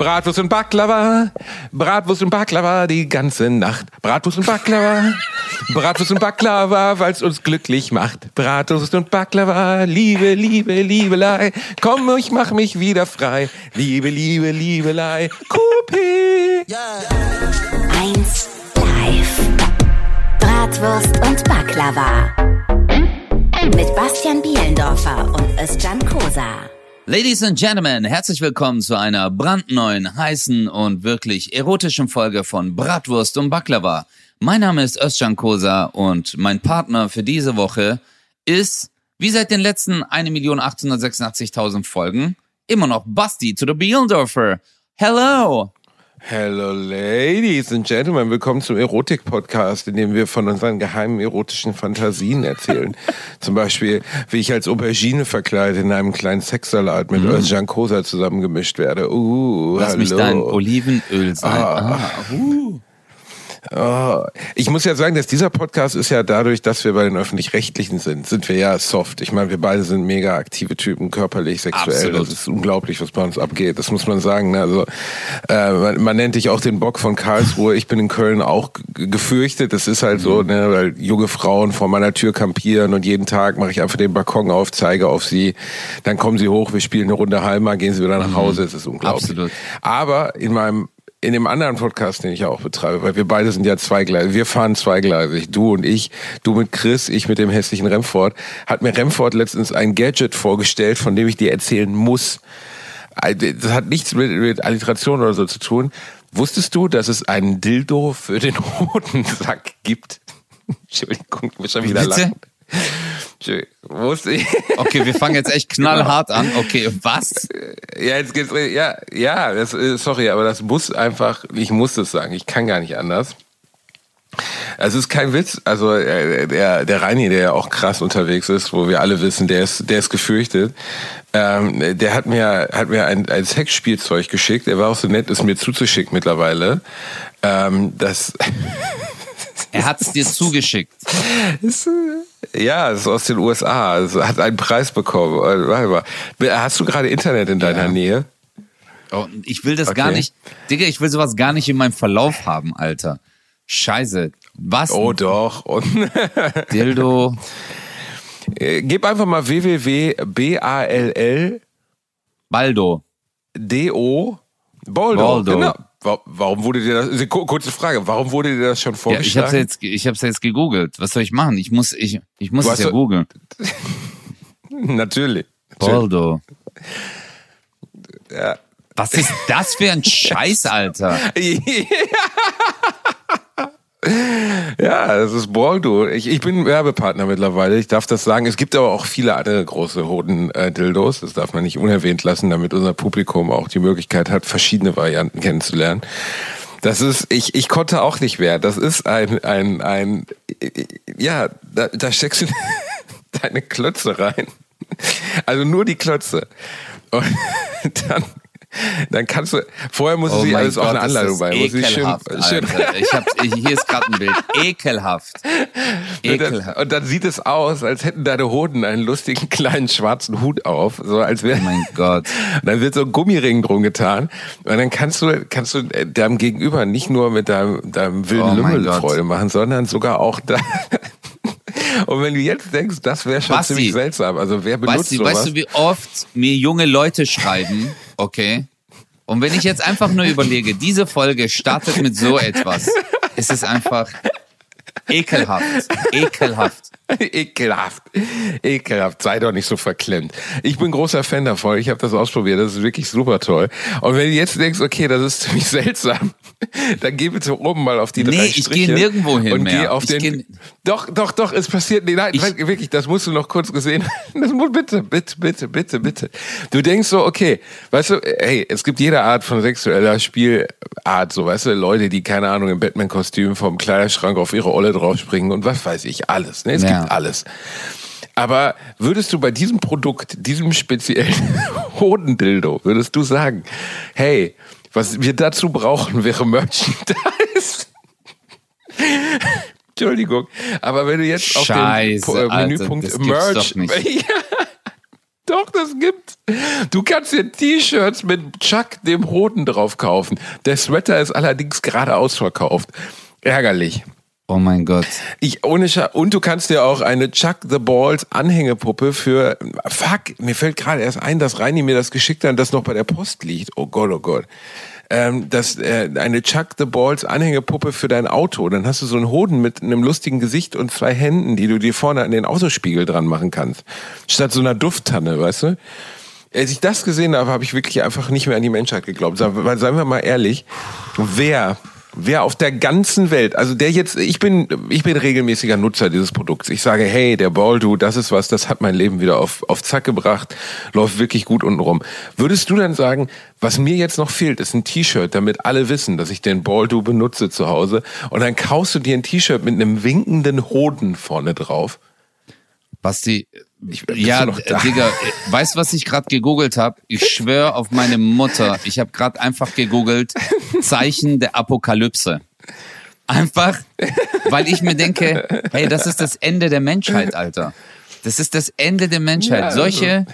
Bratwurst und Baklava, Bratwurst und Baklava die ganze Nacht. Bratwurst und Baklava, Bratwurst und Baklava, weil es uns glücklich macht. Bratwurst und Baklava, Liebe, Liebe, Liebelei. Komm, ich mach mich wieder frei. Liebe, Liebe, Liebelei. Kupi. Eins live. Bratwurst und Baklava. Mit Bastian Bielendorfer und Özcan Kosa. Ladies and Gentlemen, herzlich willkommen zu einer brandneuen, heißen und wirklich erotischen Folge von Bratwurst und Baklava. Mein Name ist Özcan Kosa und mein Partner für diese Woche ist, wie seit den letzten 1.886.000 Folgen, immer noch Basti to the Bielendorfer. Hello! Hello, Ladies and Gentlemen. Willkommen zum Erotik-Podcast, in dem wir von unseren geheimen erotischen Fantasien erzählen. Zum Beispiel, wie ich als Aubergine verkleidet in einem kleinen Sexsalat mit mm. Özcan Kosa zusammengemischt werde. Uh, Lass hallo. mich dein Olivenöl sein. Ah. Ah, uh. Oh, ich muss ja sagen, dass dieser Podcast ist ja dadurch, dass wir bei den Öffentlich-Rechtlichen sind, sind wir ja soft. Ich meine, wir beide sind mega aktive Typen, körperlich, sexuell. Absolut. Das ist unglaublich, was bei uns abgeht. Das muss man sagen. ne? Also äh, man, man nennt dich auch den Bock von Karlsruhe. Ich bin in Köln auch gefürchtet. Das ist halt so, ne, weil junge Frauen vor meiner Tür kampieren und jeden Tag mache ich einfach den Balkon auf, zeige auf sie. Dann kommen sie hoch, wir spielen eine Runde Halma, gehen sie wieder nach Hause. Es ist unglaublich. Absolut. Aber in meinem in dem anderen Podcast, den ich ja auch betreibe, weil wir beide sind ja zweigleisig, wir fahren zweigleisig, du und ich, du mit Chris, ich mit dem hässlichen Remford, hat mir Remford letztens ein Gadget vorgestellt, von dem ich dir erzählen muss. Das hat nichts mit, mit Alliteration oder so zu tun. Wusstest du, dass es einen Dildo für den Hodensack gibt? Entschuldigung, ich muss schon wieder Bitte? lachen. Entschuldigung, Wusste ich. Okay, wir fangen jetzt echt knallhart an. Okay, was? Ja, jetzt geht's. Ja, ja, das, äh, sorry, aber das muss einfach, ich muss das sagen, ich kann gar nicht anders. Es ist kein Witz, also äh, der, der Reini, der ja auch krass unterwegs ist, wo wir alle wissen, der ist, der ist gefürchtet. Ähm, der hat mir, hat mir ein, ein Sexspielzeug geschickt. Er war auch so nett, es mir zuzuschicken mittlerweile. Ähm, das Er hat's dir zugeschickt. ja, es ist aus den USA. Es hat einen Preis bekommen. Äh, Warte mal. Hast du gerade Internet in deiner Ja. Nähe? Oh, ich will das Okay. gar nicht. Digga, ich will sowas gar nicht in meinem Verlauf haben, Alter. Scheiße. Was? Oh doch. Dildo. Äh, Gib einfach mal www.ball Baldo. DO Boldo. Boldo. Genau. Wa- Warum wurde dir das, ku- kurze Frage, warum wurde dir das schon Ja, ich vorgeschlagen? hab's jetzt, ich hab's jetzt gegoogelt. Was soll ich machen? Ich muss, ich, ich muss es ja googeln. Natürlich. Baldo. Ja. Was ist das für ein Scheiß, Alter? ja, das ist Boldo. Ich, ich bin Werbepartner mittlerweile, ich darf das sagen. Es gibt aber auch viele andere große Hoden-Dildos. Das darf man nicht unerwähnt lassen, damit unser Publikum auch die Möglichkeit hat, verschiedene Varianten kennenzulernen. Das ist, ich, ich konnte auch nicht mehr. Das ist ein, ein, ein, ja, da, da steckst du deine Klötze rein. Also nur die Klötze. Und dann, dann kannst du, vorher muss Oh sie alles auf Gott, eine ist Anleitung bei. Ekelhaft, schön, Alter. Ich hab, hier ist gerade ein Bild. Ekelhaft. Und dann, Ekelhaft. und dann sieht es aus, als hätten deine Hoden einen lustigen kleinen schwarzen Hut auf, so als wäre. Oh mein Gott. Und dann wird so ein Gummiring drum getan und dann kannst du kannst du äh, deinem Gegenüber nicht nur mit deinem deinem wilden Oh Lümmel. Freude machen, sondern sogar auch da. Und wenn du jetzt denkst, das wäre schon Basti, ziemlich seltsam. Also wer benutzt du, sowas? weißt du, wie oft mir junge Leute schreiben, okay? Und wenn ich jetzt einfach nur überlege, diese Folge startet mit so etwas, ist es einfach ekelhaft. Ekelhaft. Ekelhaft. Ekelhaft. Sei doch nicht so verklemmt. Ich bin großer Fan davon. Ich habe das ausprobiert. Das ist wirklich super toll. Und wenn du jetzt denkst, okay, das ist ziemlich seltsam, dann geh bitte oben mal auf die Nee, drei ich Striche. geh nirgendwo hin und mehr. Geh auf Ich den, doch, doch, doch, es passiert. Nee, nein, Ich- wirklich, das musst du noch kurz gesehen haben. Das muss, bitte, bitte, bitte, bitte, bitte. Du denkst so, okay, weißt du, hey, es gibt jede Art von sexueller Spielart, so, weißt du, Leute, die, keine Ahnung, im Batman-Kostüm vom Kleiderschrank auf ihre Olle draufspringen und was weiß ich, alles. Ne? Es Ja. gibt alles. Aber würdest du bei diesem Produkt, diesem speziellen Hodendildo, würdest du sagen, hey, was wir dazu brauchen, wäre Merchandise? Entschuldigung, aber wenn du jetzt auf den Scheiße, Po- äh, Alter, Menüpunkt das gibt's Merch, doch. Ja. Doch, das gibt's. Du kannst dir T-Shirts mit Chuck dem Hoden drauf kaufen. Der Sweater ist allerdings gerade ausverkauft. Ärgerlich. Oh mein Gott. Ich ohne Scha und du kannst dir auch eine Chuck the Balls Anhängepuppe für fuck, mir fällt gerade erst ein, dass Reini mir das geschickt hat, das noch bei der Post liegt. Oh Gott, oh Gott. Ähm, das äh, eine Chuck the Balls Anhängepuppe für dein Auto, dann hast du so einen Hoden mit einem lustigen Gesicht und zwei Händen, die du dir vorne an den Autospiegel dran machen kannst, statt so einer Dufttanne, weißt du? Als ich das gesehen habe, habe ich wirklich einfach nicht mehr an die Menschheit geglaubt. Seien wir mal ehrlich, wer Wer auf der ganzen Welt, also der jetzt, ich bin, ich bin regelmäßiger Nutzer dieses Produkts. Ich sage, hey, der Baldo, das ist was, das hat mein Leben wieder auf, auf Zack gebracht, läuft wirklich gut unten rum. Würdest du dann sagen, was mir jetzt noch fehlt, ist ein T-Shirt, damit alle wissen, dass ich den Baldo benutze zu Hause und dann kaufst du dir ein T-Shirt mit einem winkenden Hoden vorne drauf? Basti, ich, ja, Digga, weißt du, was ich gerade gegoogelt habe? Ich schwöre auf meine Mutter, ich habe gerade einfach gegoogelt Zeichen der Apokalypse. Einfach, weil ich mir denke, hey, das ist das Ende der Menschheit, Alter. Das ist das Ende der Menschheit. Ja, also, solche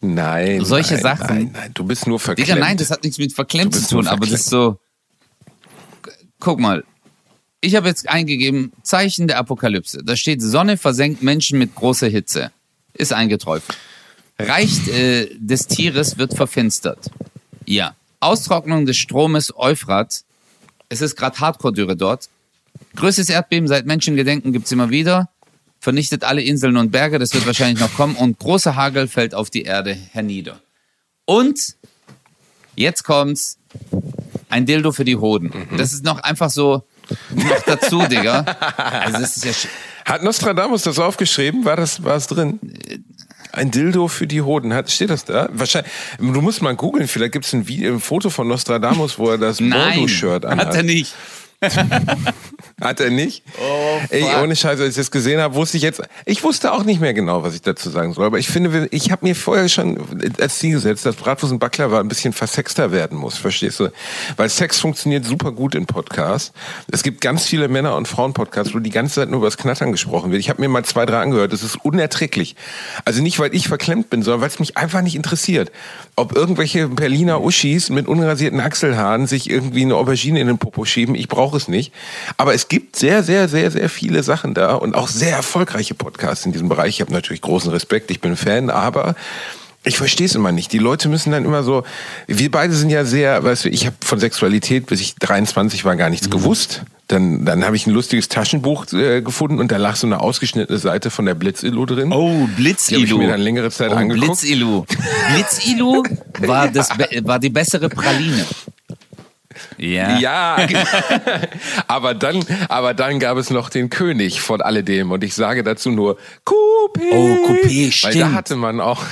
Nein, solche nein, Sachen. Nein, nein, du bist nur verklemmt. Digga, nein, das hat nichts mit verklemmt zu tun, aber das ist so Guck mal, ich habe jetzt eingegeben Zeichen der Apokalypse. Da steht Sonne versenkt Menschen mit großer Hitze ist eingeträuft. Reicht äh, des Tieres wird verfinstert. Ja. Austrocknung des Stromes Euphrat. Es ist gerade Hardcore-Dürre dort. Größtes Erdbeben seit Menschengedenken gibt's immer wieder. Vernichtet alle Inseln und Berge, das wird wahrscheinlich noch kommen. Und großer Hagel fällt auf die Erde hernieder. Und jetzt kommt's. Ein Dildo für die Hoden. Mhm. Das ist noch einfach so noch dazu, Digga. Also das ist ja hat Nostradamus das aufgeschrieben? War das, war es drin? Ein Dildo für die Hoden. Hat, steht das da? Wahrscheinlich. Du musst mal googeln. Vielleicht gibt es ein, ein, Foto von Nostradamus, wo er das Bordeaux-Shirt anhat. Hat er nicht. Hat er nicht? Oh, Ey, ohne Scheiße, als ich das gesehen habe, wusste ich jetzt, ich wusste auch nicht mehr genau, was ich dazu sagen soll. Aber ich finde, ich habe mir vorher schon als Ziel gesetzt, dass Bratwurst und Backler ein bisschen versexter werden muss, verstehst du? Weil Sex funktioniert super gut in Podcasts. Es gibt ganz viele Männer- und Frauen-Podcasts, wo die ganze Zeit nur über das Knattern gesprochen wird. Ich habe mir mal zwei, drei angehört. Das ist unerträglich. Also nicht, weil ich verklemmt bin, sondern weil es mich einfach nicht interessiert. Ob irgendwelche Berliner Uschis mit unrasierten Achselhaaren sich irgendwie eine Aubergine in den Popo schieben, ich brauche es nicht. Aber es gibt sehr, sehr, sehr, sehr viele Sachen da und auch sehr erfolgreiche Podcasts in diesem Bereich. Ich habe natürlich großen Respekt, ich bin Fan, aber ich verstehe es immer nicht. Die Leute müssen dann immer so, wir beide sind ja sehr, weißt du, ich habe von Sexualität, bis ich 23 war, gar nichts mhm. gewusst. Dann, dann habe ich ein lustiges Taschenbuch äh, gefunden und da lag so eine ausgeschnittene Seite von der Blitzilu drin. Oh, Blitzilu. Die habe ich mir dann längere Zeit oh, angeguckt. Blitzilu. Blitzilu war, das, war die bessere Praline. Ja. Ja. aber dann, aber dann gab es noch den König von alledem und ich sage dazu nur Coupé. Oh, Coupé, stimmt. Weil da hatte man auch,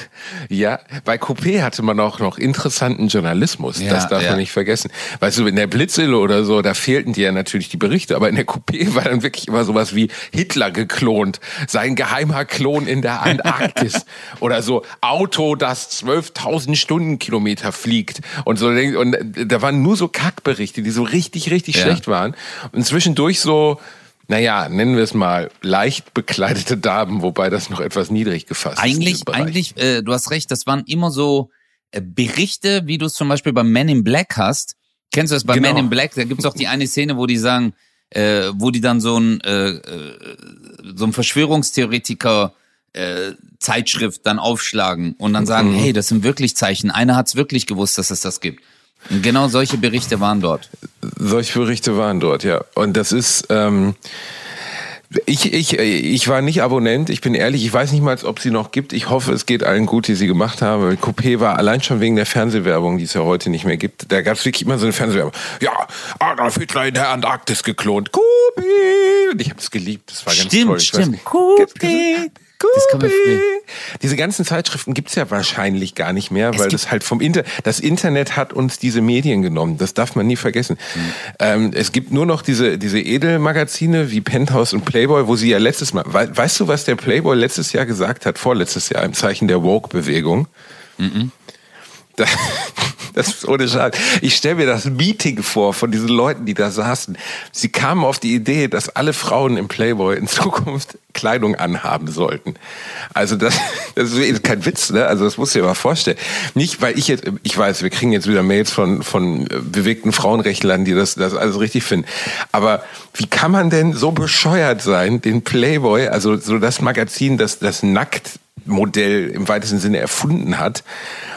ja, bei Coupé hatte man auch noch interessanten Journalismus. Ja, das darf ja. man nicht vergessen. Weißt du, in der Blitzille oder so, da fehlten dir ja natürlich die Berichte, aber in der Coupé war dann wirklich immer sowas wie Hitler geklont, sein geheimer Klon in der Antarktis oder so Auto, das 12.000 Stundenkilometer fliegt und so und da waren nur so Kackberichte, die so richtig, richtig ja. schlecht waren. Und zwischendurch so, naja, nennen wir es mal, leicht bekleidete Damen, wobei das noch etwas niedrig gefasst eigentlich, ist. Eigentlich, äh, du hast recht, das waren immer so äh, Berichte, wie du es zum Beispiel bei Men in Black hast. Kennst du das bei genau. Men in Black? Da gibt's auch die eine Szene, wo die sagen, äh, wo die dann so ein, äh, äh, so ein Verschwörungstheoretiker äh, Zeitschrift dann aufschlagen und dann sagen, mhm. hey, das sind wirklich Zeichen. Einer hat's wirklich gewusst, dass es das gibt. Genau solche Berichte waren dort. Solche Berichte waren dort, ja. Und das ist, ähm, ich, ich, ich war nicht Abonnent, ich bin ehrlich, ich weiß nicht mal, ob sie noch gibt. Ich hoffe, es geht allen gut, die sie gemacht haben. Coupé war allein schon wegen der Fernsehwerbung, die es ja heute nicht mehr gibt. Da gab es wirklich immer so eine Fernsehwerbung. Ja, Adolf Hitler in der Antarktis geklont. Coupé! Und ich habe es geliebt, das war ganz stimmt, toll. Stimmt, stimmt. Coupé! Man Diese ganzen Zeitschriften gibt's ja wahrscheinlich gar nicht mehr, weil das halt vom Inter das Internet hat uns diese Medien genommen. Das darf man nie vergessen. Mhm. Ähm, es gibt nur noch diese, diese Edelmagazine wie Penthouse und Playboy, wo sie ja letztes Mal, we weißt du, was der Playboy letztes Jahr gesagt hat, vorletztes Jahr im Zeichen der Woke-Bewegung? Mhm. Da, das ist ohne Scheiß. Ich stelle mir das Meeting vor von diesen Leuten, die da saßen. Sie kamen auf die Idee, dass alle Frauen im Playboy in Zukunft Kleidung anhaben sollten. Also das, das ist kein Witz, ne? Also das musst du dir mal vorstellen. Nicht, weil ich jetzt, ich weiß, wir kriegen jetzt wieder Mails von, von bewegten Frauenrechtlern, die das, das alles richtig finden. Aber wie kann man denn so bescheuert sein, den Playboy, also so das Magazin, das, das nackt Modell im weitesten Sinne erfunden hat,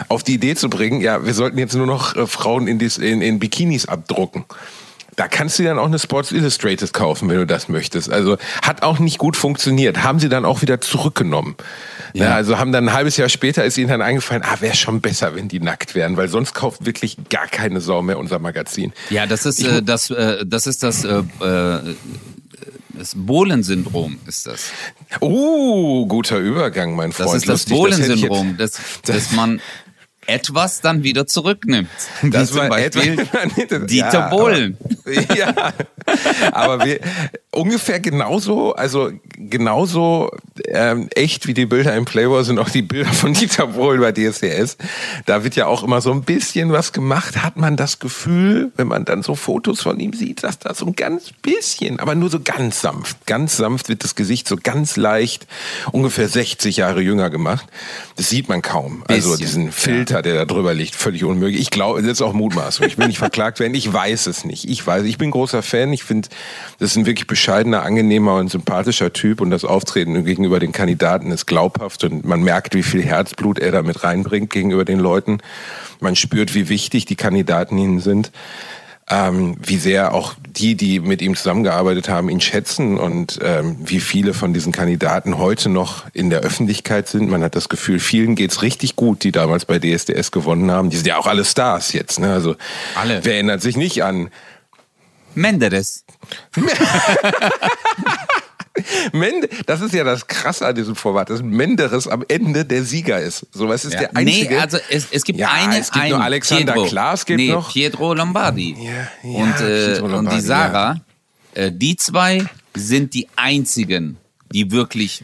auf die Idee zu bringen, ja, wir sollten jetzt nur noch äh, Frauen in, dies, in, in Bikinis abdrucken. Da kannst du dann auch eine Sports Illustrated kaufen, wenn du das möchtest. Also hat auch nicht gut funktioniert. Haben sie dann auch wieder zurückgenommen. Ja. Ja, also haben dann ein halbes Jahr später ist ihnen dann eingefallen, ah, wäre schon besser, wenn die nackt wären, weil sonst kauft wirklich gar keine Sau mehr unser Magazin. Ja, das ist äh, das, äh, das ist das äh, äh, das Bohlen-Syndrom ist das. Oh, guter Übergang, mein Freund. Das ist das Bohlen-Syndrom, dass, dass man etwas dann wieder zurücknimmt. Das Wie war zum Beispiel etwa- Dieter Ja, Bohlen. Aber, ja, aber wir, ungefähr genauso, also genauso ähm, echt wie die Bilder im Playboy sind auch die Bilder von Dieter Bohlen bei DSDS. Da wird ja auch immer so ein bisschen was gemacht. Hat man das Gefühl, wenn man dann so Fotos von ihm sieht, dass da so ein ganz bisschen, aber nur so ganz sanft, ganz sanft wird das Gesicht so ganz leicht, ungefähr 60 Jahre jünger gemacht. Das sieht man kaum. Also Bisschen, diesen Filter, der da drüber liegt, völlig unmöglich. Ich glaube, das ist auch Mutmaßung. Ich will nicht verklagt werden. Ich weiß es nicht. Ich weiß, ich bin großer Fan. Ich finde, das ist ein wirklich bescheidener, angenehmer und sympathischer Typ und das Auftreten gegenüber den Kandidaten ist glaubhaft und man merkt, wie viel Herzblut er da mit reinbringt gegenüber den Leuten. Man spürt, wie wichtig die Kandidaten ihnen sind. Ähm, wie sehr auch die, die mit ihm zusammengearbeitet haben, ihn schätzen und ähm, wie viele von diesen Kandidaten heute noch in der Öffentlichkeit sind. Man hat das Gefühl, vielen geht's richtig gut, die damals bei DSDS gewonnen haben. Die sind ja auch alle Stars jetzt. Ne? Also Alle. wer erinnert sich nicht an Menderes. Mende, das ist ja das Krasse an diesem Format, dass Menderes am Ende der Sieger ist. So was ist Ja. der einzige. Nee, also es, es gibt Ja, eine, es gibt einen, nur Alexander Pietro. Klaas gibt nee, noch. Pietro Lombardi. Ja, ja, und, äh, Pietro und Lombardi, die Sarah, äh, die zwei sind die einzigen, die wirklich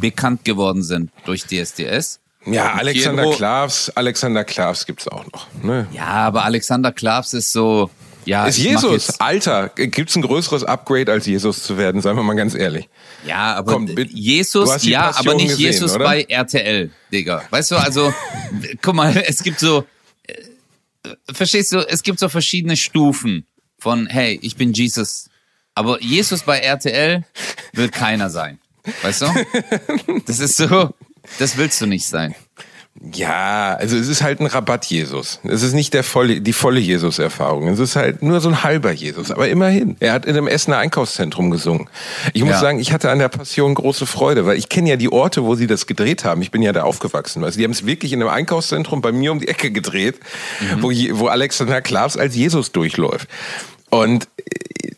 bekannt geworden sind durch DSDS. ja, Und Alexander Pietro- Klavs, Alexander Klavs gibt's auch noch. Ne? Ja, aber Alexander Klavs ist so, ja. Ist Jesus, Alter, gibt's ein größeres Upgrade als Jesus zu werden, seien wir mal ganz ehrlich. ja, aber Komm, Jesus, ja, Passion aber nicht gesehen, Jesus oder? bei RTL, Digga. Weißt du, also, guck mal, es gibt so, äh, verstehst du, es gibt so verschiedene Stufen von, hey, ich bin Jesus. Aber Jesus bei RTL wird keiner sein. Weißt du? Das ist so, das willst du nicht sein. Ja, also es ist halt ein Rabatt-Jesus. Es ist nicht der volle, die volle Jesus-Erfahrung. Es ist halt nur so ein halber Jesus. Aber immerhin, er hat in einem Essener Einkaufszentrum gesungen. Ich muss Ja. sagen, ich hatte an der Passion große Freude, weil ich kenne ja die Orte, wo sie das gedreht haben. Ich bin ja da aufgewachsen. Also die haben es wirklich in einem Einkaufszentrum bei mir um die Ecke gedreht, wo, je- wo Alexander Klavs als Jesus durchläuft. Und äh,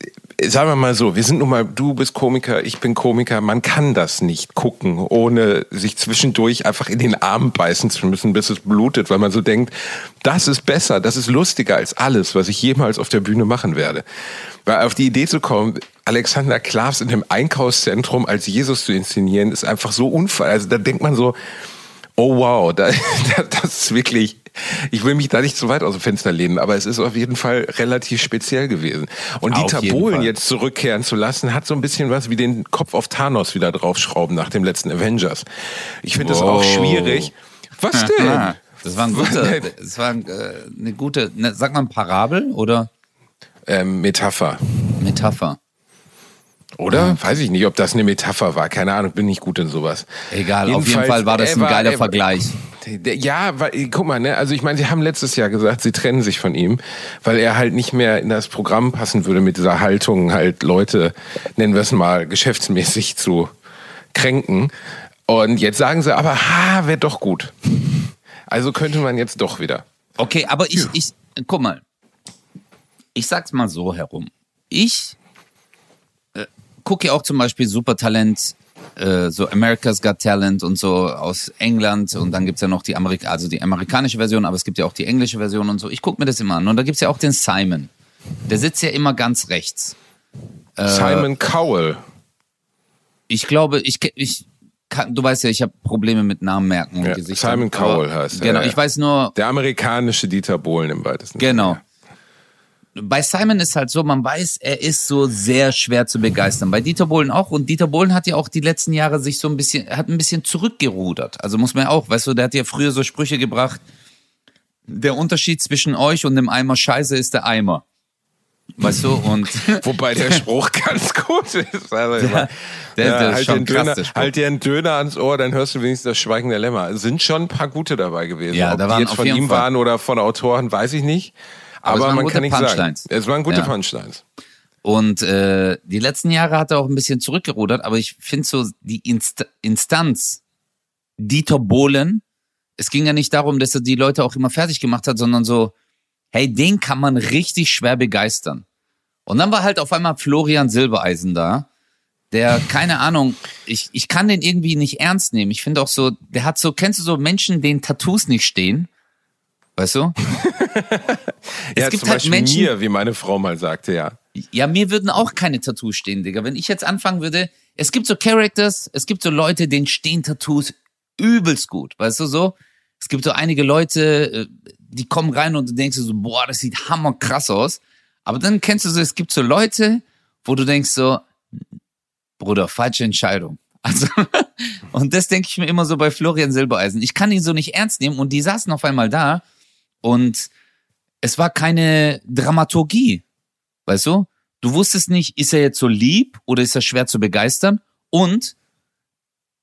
sagen wir mal so, wir sind nun mal, du bist Komiker, ich bin Komiker, man kann das nicht gucken, ohne sich zwischendurch einfach in den Arm beißen zu müssen, bis es blutet, weil man so denkt, das ist besser, das ist lustiger als alles, was ich jemals auf der Bühne machen werde. Weil auf die Idee zu kommen, Alexander Klavs in einem Einkaufszentrum als Jesus zu inszenieren, ist einfach so unfall. Also da denkt man so, oh wow, da, da, das ist wirklich, ich will mich da nicht zu weit aus dem Fenster lehnen, aber es ist auf jeden Fall relativ speziell gewesen. Und Bohlen Fall. jetzt zurückkehren zu lassen, hat so ein bisschen was wie den Kopf auf Thanos wieder draufschrauben nach dem letzten Avengers. Ich finde das auch schwierig. Was denn? Das war ein guter, das war äh, eine gute, ne, sag mal Parabel oder ähm, Metapher. Metapher? Oder? Weiß ich nicht, ob das eine Metapher war. Keine Ahnung, bin nicht gut in sowas. Egal, auf jeden Jedenfalls, Fall war das ein geiler er Vergleich. Ja, weil, guck mal, ne, also ich meine, sie haben letztes Jahr gesagt, sie trennen sich von ihm, weil er halt nicht mehr in das Programm passen würde mit dieser Haltung, halt Leute, nennen wir es mal, geschäftsmäßig zu kränken. Und jetzt sagen sie aber, ha, wäre doch gut. Also könnte man jetzt doch wieder. Okay, aber ich, ich, guck mal. Ich sag's mal so herum. Ich gucke ja auch zum Beispiel Supertalent, äh, so America's Got Talent und so aus England und dann gibt's ja noch die Amerika also die amerikanische Version, aber es gibt ja auch die englische Version und so. Ich gucke mir das immer an. Und da gibt's ja auch den Simon. Der sitzt ja immer ganz rechts. Äh, Simon Cowell. Ich glaube, ich, ich kann, du weißt ja, ich habe Probleme mit Namen merken und Ja, Gesichtern. Simon Cowell heißt Genau, ja. ich weiß nur, Der amerikanische Dieter Bohlen im weitesten Genau. Bei Simon ist halt so, man weiß, er ist so sehr schwer zu begeistern. Bei Dieter Bohlen auch. Und Dieter Bohlen hat ja auch die letzten Jahre sich so ein bisschen, hat ein bisschen zurückgerudert. Also muss man ja auch, weißt du, der hat ja früher so Sprüche gebracht. Der Unterschied zwischen euch und dem Eimer Scheiße ist der Eimer. Weißt du, und. Wobei der Spruch ganz gut ist. Also Der- der- ja, der ist halt, schon den krass, Döner, Spruch. halt dir einen Döner ans Ohr, dann hörst du wenigstens das Schweigen der Lämmer. Es sind schon ein paar gute dabei gewesen. Ja, Ob da die waren jetzt auf von ihm Fall- waren oder von Autoren, weiß ich nicht. Aber es Aber, waren man gute kann nicht Punchlines. sagen. Es waren gute Ja. Punchlines. Und äh, die letzten Jahre hat er auch ein bisschen zurückgerudert, aber ich finde so die Inst Instanz Dieter Bohlen, es ging ja nicht darum, dass er die Leute auch immer fertig gemacht hat, sondern so, hey, den kann man richtig schwer begeistern. Und dann war halt auf einmal Florian Silbereisen da, der, keine Ahnung, ich, ich kann den irgendwie nicht ernst nehmen. Ich finde auch so, der hat so, kennst du so Menschen, denen Tattoos nicht stehen? Weißt du? Ja, gibt zum halt Beispiel Menschen- mir, wie meine Frau mal sagte, ja. Ja, mir würden auch keine Tattoos stehen, Digga. Wenn ich jetzt anfangen würde, es gibt so Characters, es gibt so Leute, denen stehen Tattoos übelst gut, weißt du so? Es gibt so einige Leute, äh, die kommen rein und du denkst so, boah, das sieht hammerkrass aus. Aber dann kennst du so, es gibt so Leute, wo du denkst so, Bruder, falsche Entscheidung. Also, und das denke ich mir immer so bei Florian Silbereisen. Ich kann ihn so nicht ernst nehmen und die saßen auf einmal da und es war keine Dramaturgie. Weißt du? Du wusstest nicht, ist er jetzt so lieb oder ist er schwer zu begeistern? Und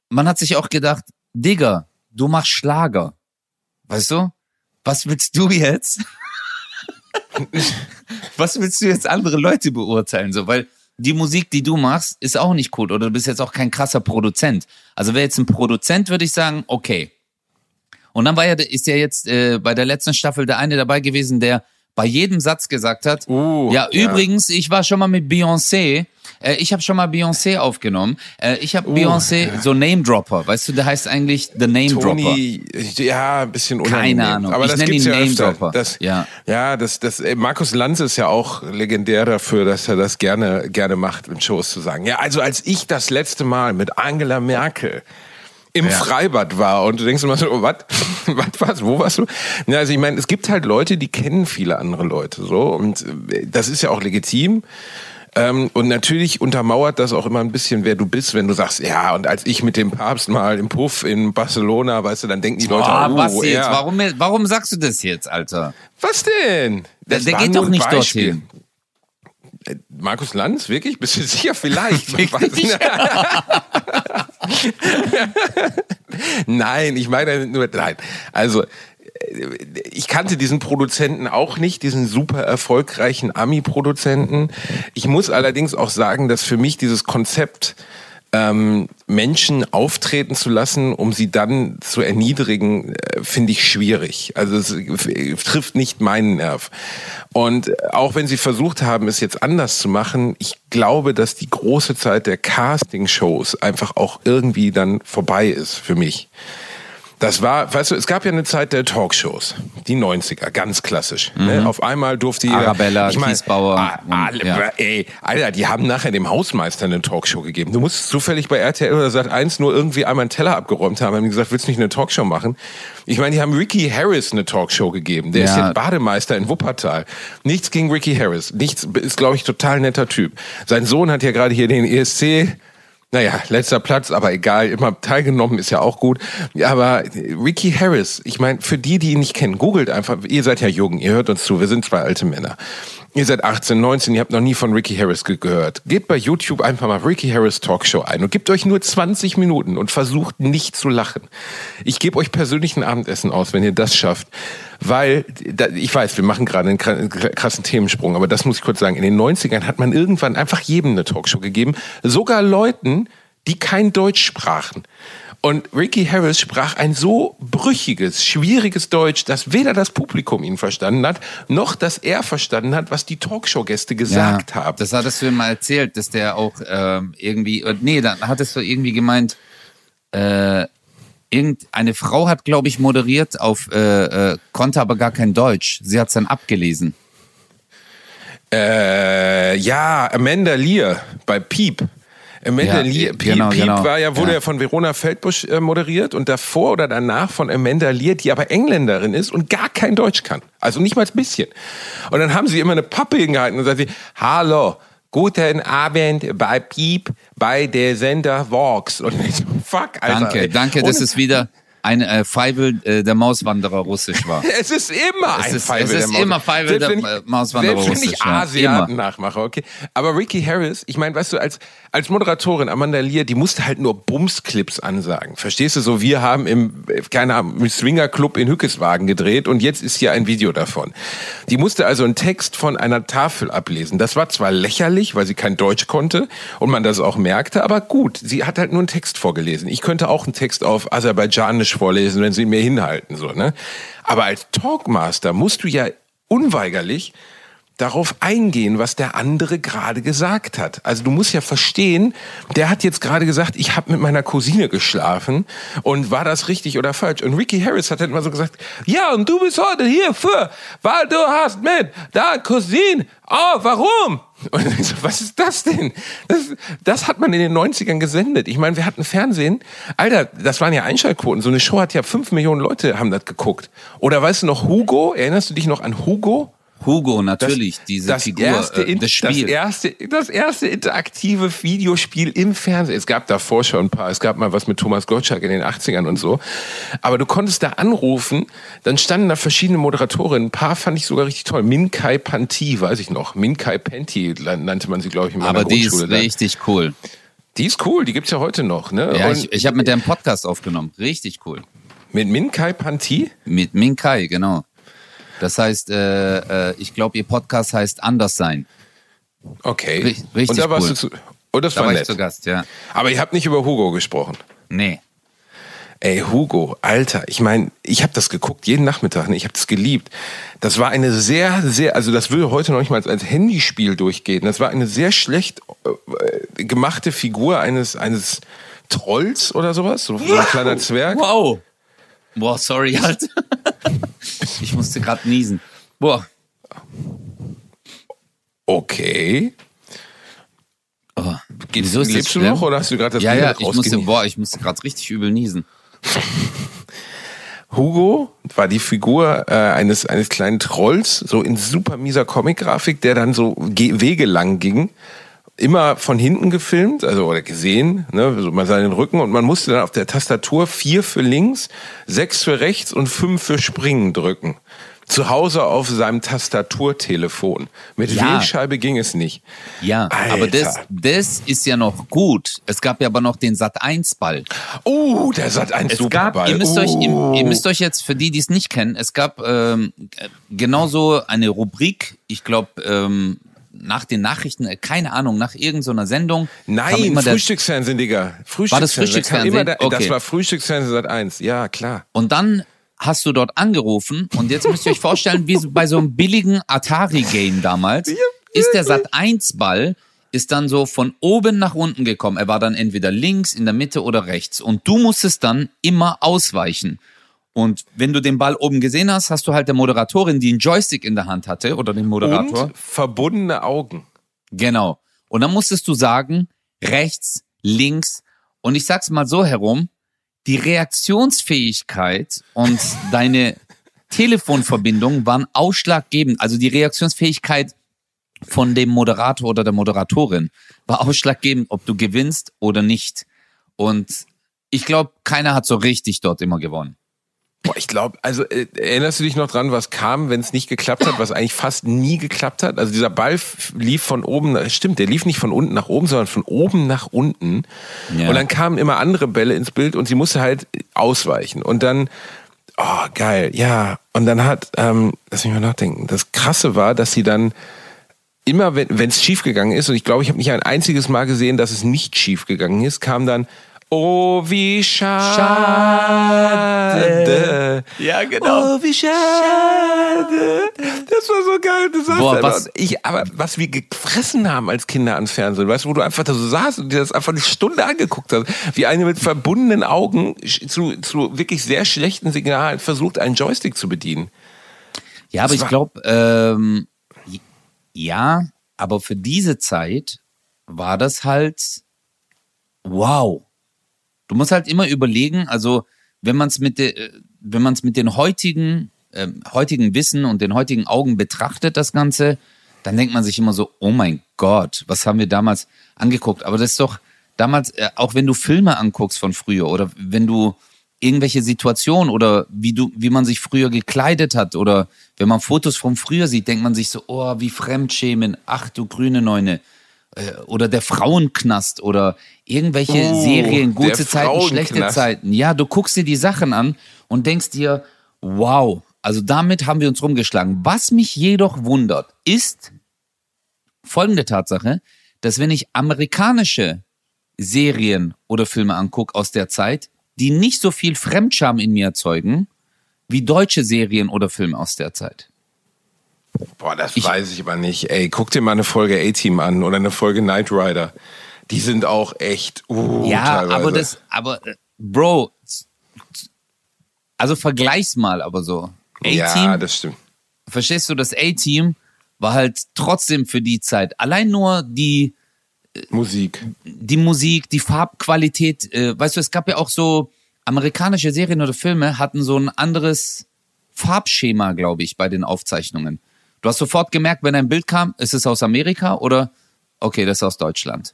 man hat sich auch gedacht, Digga, du machst Schlager. Weißt du? Was willst du jetzt? Was willst du jetzt andere Leute beurteilen? So, weil die Musik, die du machst, ist auch nicht cool oder du bist jetzt auch kein krasser Produzent. Also wäre jetzt ein Produzent, würde ich sagen, okay. Und dann war ja, ist ja jetzt äh, bei der letzten Staffel der eine dabei gewesen, der bei jedem Satz gesagt hat, Uh, ja, ja. übrigens, ich war schon mal mit Beyoncé, äh, ich habe schon mal Beyoncé aufgenommen, äh, ich habe Beyoncé, so Name Dropper, weißt du, der heißt eigentlich The Name Dropper. Toni, ja, ein bisschen unangenehm. Keine Ahnung. Aber Ich das gibt's ihn ja Name öfter. Dropper. Das, Ja. ja, das, das, äh, Markus Lanz ist ja auch legendär dafür, dass er das gerne, gerne macht, in Shows zu sagen. Ja, also als ich das letzte Mal mit Angela Merkel im Freibad war und du denkst immer so, oh, was, was war's, wo warst du? Ja, also ich meine, es gibt halt Leute, die kennen viele andere Leute so und äh, das ist ja auch legitim. Ähm, und natürlich untermauert das auch immer ein bisschen, wer du bist, wenn du sagst, ja, und als ich mit dem Papst mal im Puff in Barcelona, weißt du, dann denken die Leute, Boah, oh, was jetzt? ja. Warum, warum sagst du das jetzt, Alter? Was denn? Der, Das der war geht doch nicht Beispiel. dorthin. Äh, Markus Lanz, wirklich? Bist du sicher? Vielleicht. Nein, ich meine nur, nein. Also, äh, ich kannte diesen Produzenten auch nicht, diesen super erfolgreichen Ami-Produzenten. Ich muss allerdings auch sagen, dass für mich dieses Konzept, ähm, Menschen auftreten zu lassen, um sie dann zu erniedrigen, äh, finde ich schwierig. Also es äh, trifft nicht meinen Nerv. Und auch wenn sie versucht haben, es jetzt anders zu machen, ich glaube, dass die große Zeit der Casting-Shows einfach auch irgendwie dann vorbei ist für mich. Das war, weißt du, es gab ja eine Zeit der Talkshows, die 90er, ganz klassisch. Ne? Auf einmal durfte jeder. Arabella, ich mein, Kiesbauer ah, und- alle, ja. ey, Alter, die haben nachher dem Hausmeister eine Talkshow gegeben. Du musst zufällig bei RTL oder Sat 1 nur irgendwie einmal einen Teller abgeräumt haben. Haben die gesagt, willst du nicht eine Talkshow machen? Ich meine, die haben Ricky Harris eine Talkshow gegeben. Der ist Ja. jetzt Bademeister in Wuppertal. Nichts gegen Ricky Harris. Nichts, ist, glaube ich, total netter Typ. Sein Sohn hat ja gerade hier den ESC naja, letzter Platz, aber egal, immer teilgenommen ist ja auch gut. Aber Ricky Harris, ich meine, für die, die ihn nicht kennen, googelt einfach, ihr seid ja jung, ihr hört uns zu, wir sind zwei alte Männer. Ihr seid 18, 19, ihr habt noch nie von Ricky Harris ge gehört. Gebt bei YouTube einfach mal Ricky Harris Talkshow ein und gebt euch nur 20 Minuten und versucht nicht zu lachen. Ich gebe euch persönlich ein Abendessen aus, wenn ihr das schafft. Weil, da, ich weiß, wir machen gerade einen kra- krassen Themensprung, aber das muss ich kurz sagen. In den 90ern hat man irgendwann einfach jedem eine Talkshow gegeben. Sogar Leuten, die kein Deutsch sprachen. Und Ricky Harris sprach ein so brüchiges, schwieriges Deutsch, dass weder das Publikum ihn verstanden hat, noch dass er verstanden hat, was die Talkshow-Gäste gesagt haben. Das hattest du ihm mal erzählt, dass der auch ähm, irgendwie, äh, nee, dann hattest du irgendwie gemeint, äh, irgendeine Frau hat, glaube ich, moderiert auf, äh, äh, konnte aber gar kein Deutsch. Sie hat's dann abgelesen. Äh, ja, Amanda Lear bei Piep. Amanda Ja, Lear, äh, Piep, genau, Piep genau. war ja, wurde Ja. ja. von Verona Feldbusch äh, moderiert und davor oder danach von Amanda Lear, die aber Engländerin ist und gar kein Deutsch kann. Also nicht mal ein bisschen. Und dann haben sie immer eine Pappe hingehalten und sagt sie, hallo, guten Abend bei Piep, bei der Sender Vox. Und ich so, fuck, Alter. Danke, danke, dass es wieder ein äh, Feivel äh, der Mauswanderer russisch war. Es ist immer Es ein ist- Feivel es der ist Maus. immer Feivel der, ich- Mauswanderer Selbst wenn ich russisch. Asiaten Immer. nachmache, okay. Aber Ricky Harris, ich meine, weißt du, als, als Moderatorin Amanda Lear, die musste halt nur Bumsclips ansagen. Verstehst du? So, wir haben im, keine Ahnung, im Swingerclub in Hückeswagen gedreht und jetzt ist hier ein Video davon. Die musste also einen Text von einer Tafel ablesen. Das war zwar lächerlich, weil sie kein Deutsch konnte und man das auch merkte, aber gut, sie hat halt nur einen Text vorgelesen. Ich könnte auch einen Text auf Aserbaidschanisch vorlesen, wenn sie mir hinhalten, so, ne? Aber als Talkmaster musst du ja unweigerlich darauf eingehen, was der andere gerade gesagt hat. Also du musst ja verstehen, der hat jetzt gerade gesagt, ich habe mit meiner Cousine geschlafen und war das richtig oder falsch? Und Ricky Harris hat halt mal so gesagt, ja und du bist heute hier für, weil du hast mit deiner Cousine, oh warum? Und ich so, was ist das denn? Das, das hat man in den 90ern gesendet. Ich meine, wir hatten Fernsehen. Alter, das waren ja Einschaltquoten. So eine Show hat ja fünf Millionen Leute haben das geguckt. Oder weißt du noch Hugo? Erinnerst du dich noch an Hugo? Hugo, natürlich, diese das Figur, erste, äh, das Spiel. Das erste, das erste interaktive Videospiel im Fernsehen. Es gab davor schon ein paar. Es gab mal was mit Thomas Gottschalk in den 80ern und so. Aber du konntest da anrufen, dann standen da verschiedene Moderatorinnen. Ein paar fand ich sogar richtig toll. Minkai Panti, weiß ich noch. Minkai Panti nannte man sie, glaube ich, in meiner Aber die ist richtig cool. die ist cool, die gibt's ja heute noch. Ne? Ja, Und ich, ich habe mit der einen Podcast aufgenommen. Richtig cool. mit Minkai Panti? Mit Minkai, genau. Das heißt, äh, äh, ich glaube, ihr Podcast heißt Anders sein. Okay. Ri- richtig und da warst cool. du zu, und das Da war war ich zu Gast, ja. Aber ihr habt nicht über Hugo gesprochen. Nee. Ey, Hugo, Alter, ich meine, ich habe das geguckt jeden Nachmittag, ne? ich habe das geliebt. Das war eine sehr, sehr, also das würde heute noch nicht mal als Handyspiel durchgehen. Das war eine sehr schlecht äh, gemachte Figur eines, eines Trolls oder sowas, so, so ein kleiner Zwerg. Wow. Boah, sorry, halt. ich musste gerade niesen. Boah. Okay. Oh. Geht's, Wieso ist lebst du schlimm? noch oder hast du gerade das Ja, Bier ja, ich musste, boah, ich musste gerade richtig übel niesen. Hugo war die Figur äh, eines, eines kleinen Trolls, so in super mieser Comic-Grafik, der dann so Ge Wege lang ging. Immer von hinten gefilmt, also oder gesehen, ne, so man sah den Rücken und man musste dann auf der Tastatur vier für links, sechs für rechts und fünf für Springen drücken. Zu Hause auf seinem Tastaturtelefon. Mit Ja. Wählscheibe ging es nicht. Ja, Alter. aber das, das ist ja noch gut. Es gab ja aber noch den Sat1-Ball. Oh, der Sat ein Es Superball. gab, ihr müsst, euch, ihr, ihr müsst euch jetzt, für die, die es nicht kennen, es gab ähm, äh, genauso eine Rubrik, ich glaube, ähm, nach den Nachrichten, äh, keine Ahnung, nach irgendeiner Sendung. Nein, der- Frühstücksfernsehen, Digga. Frühstücksfernsehen. War das Da Frühstücksfernsehen? Der, Okay. Das war Frühstücksfernsehen Sat 1. Ja, klar. Und dann hast du dort angerufen und jetzt müsst ihr euch vorstellen, wie bei so einem billigen Atari-Game damals, ist der Sat-1-Ball ist dann so von oben nach unten gekommen. Er war dann entweder links, in der Mitte oder rechts. Und du musstest dann immer ausweichen. Und wenn du den Ball oben gesehen hast, hast du halt der Moderatorin, die einen Joystick in der Hand hatte, oder den Moderator. Und verbundene Augen. Genau. Und dann musstest du sagen, rechts, links. Und ich sag's mal so herum, die Reaktionsfähigkeit und deine Telefonverbindung waren ausschlaggebend. Also die Reaktionsfähigkeit von dem Moderator oder der Moderatorin war ausschlaggebend, ob du gewinnst oder nicht. Und ich glaube, keiner hat so richtig dort immer gewonnen. Boah, ich glaube, also äh, erinnerst du dich noch dran, was kam, wenn es nicht geklappt hat, was eigentlich fast nie geklappt hat? Also dieser Ball lief von oben, nach- stimmt, der lief nicht von unten nach oben, sondern von oben nach unten. Ja. Und dann kamen immer andere Bälle ins Bild und sie musste halt ausweichen. Und dann, oh geil, ja. Und dann hat, ähm, lass mich mal nachdenken, das Krasse war, dass sie dann immer, wenn es schief gegangen ist, und ich glaube, ich habe nicht ein einziges Mal gesehen, dass es nicht schief gegangen ist, kam dann, oh, wie schade. Ja, genau. Oh, wie schade. Das war so geil. Du saßt Boah, da was- ich, aber was wir gefressen haben als Kinder ans Fernsehen, weißt du, wo du einfach da so saßt und dir das einfach eine Stunde angeguckt hast, wie eine mit verbundenen Augen zu, zu wirklich sehr schlechten Signalen versucht, einen Joystick zu bedienen. Ja, aber Das ich glaube, ähm, ja, aber für diese Zeit war das halt wow. Du musst halt immer überlegen, also wenn man es mit, de, wenn man's mit den heutigen, äh, heutigen Wissen und den heutigen Augen betrachtet, das Ganze, dann denkt man sich immer so, oh mein Gott, was haben wir damals angeguckt? Aber das ist doch damals, äh, auch wenn du Filme anguckst von früher oder wenn du irgendwelche Situationen oder wie du, wie man sich früher gekleidet hat oder wenn man Fotos von früher sieht, denkt man sich so, oh, wie Fremdschämen, ach du grüne Neune. Äh, oder der Frauenknast oder irgendwelche Oh, Serien, gute Zeiten, schlechte. Zeiten. Ja, du guckst dir die Sachen an und denkst dir, wow, also damit haben wir uns rumgeschlagen. Was mich jedoch wundert, ist folgende Tatsache, dass wenn ich amerikanische Serien oder Filme angucke aus der Zeit, die nicht so viel Fremdscham in mir erzeugen, wie deutsche Serien oder Filme aus der Zeit. Boah, das Ich- weiß ich aber nicht. Ey, guck dir mal eine Folge A-Team an oder eine Folge Knight Rider. Die sind auch echt. Uh, ja, teilweise. aber das, aber äh, Bro, also vergleich's mal, aber so. Ja, das stimmt. verstehst du, das A-Team war halt trotzdem für die Zeit allein nur die Musik. die Musik, die Farbqualität, äh, weißt du, es gab ja auch so amerikanische Serien oder Filme hatten so ein anderes Farbschema, glaube ich, bei den Aufzeichnungen. Du hast sofort gemerkt, wenn ein Bild kam, ist es aus Amerika oder okay, das ist aus Deutschland.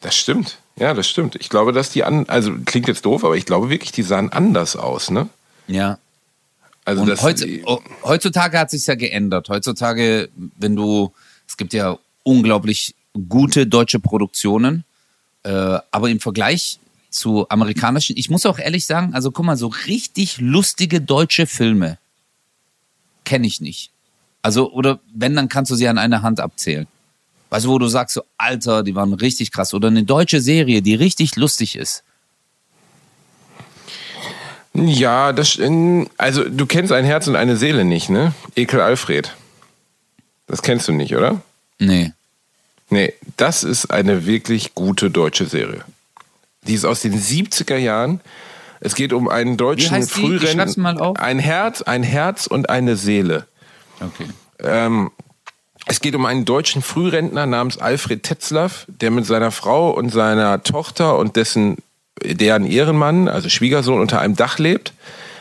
Das stimmt. Ja, das stimmt. Ich glaube, dass die an, also klingt jetzt doof, aber ich glaube wirklich, die sahen anders aus, ne? Ja. Also Und das, heutz, oh, heutzutage hat sich ja geändert. Heutzutage, wenn du, es gibt ja unglaublich gute deutsche Produktionen, äh, aber im Vergleich zu amerikanischen, ich muss auch ehrlich sagen, also guck mal, so richtig lustige deutsche Filme kenne ich nicht. Also, oder wenn, dann kannst du sie an einer Hand abzählen. Weißt du, wo du sagst, so, Alter, die waren richtig krass. Oder eine deutsche Serie, die richtig lustig ist. ja, das, also du kennst ein Herz und eine Seele nicht, ne? Ekel Alfred. Das kennst du nicht, oder? Nee. Nee, das ist eine wirklich gute deutsche Serie. Die ist aus den 70er Jahren. Es geht um einen deutschen auf. Ein Herz, ein Herz und eine Seele. Okay. Ähm, es geht um einen deutschen Frührentner namens Alfred Tetzlaff, der mit seiner Frau und seiner Tochter und dessen deren Ehrenmann, also Schwiegersohn, unter einem Dach lebt.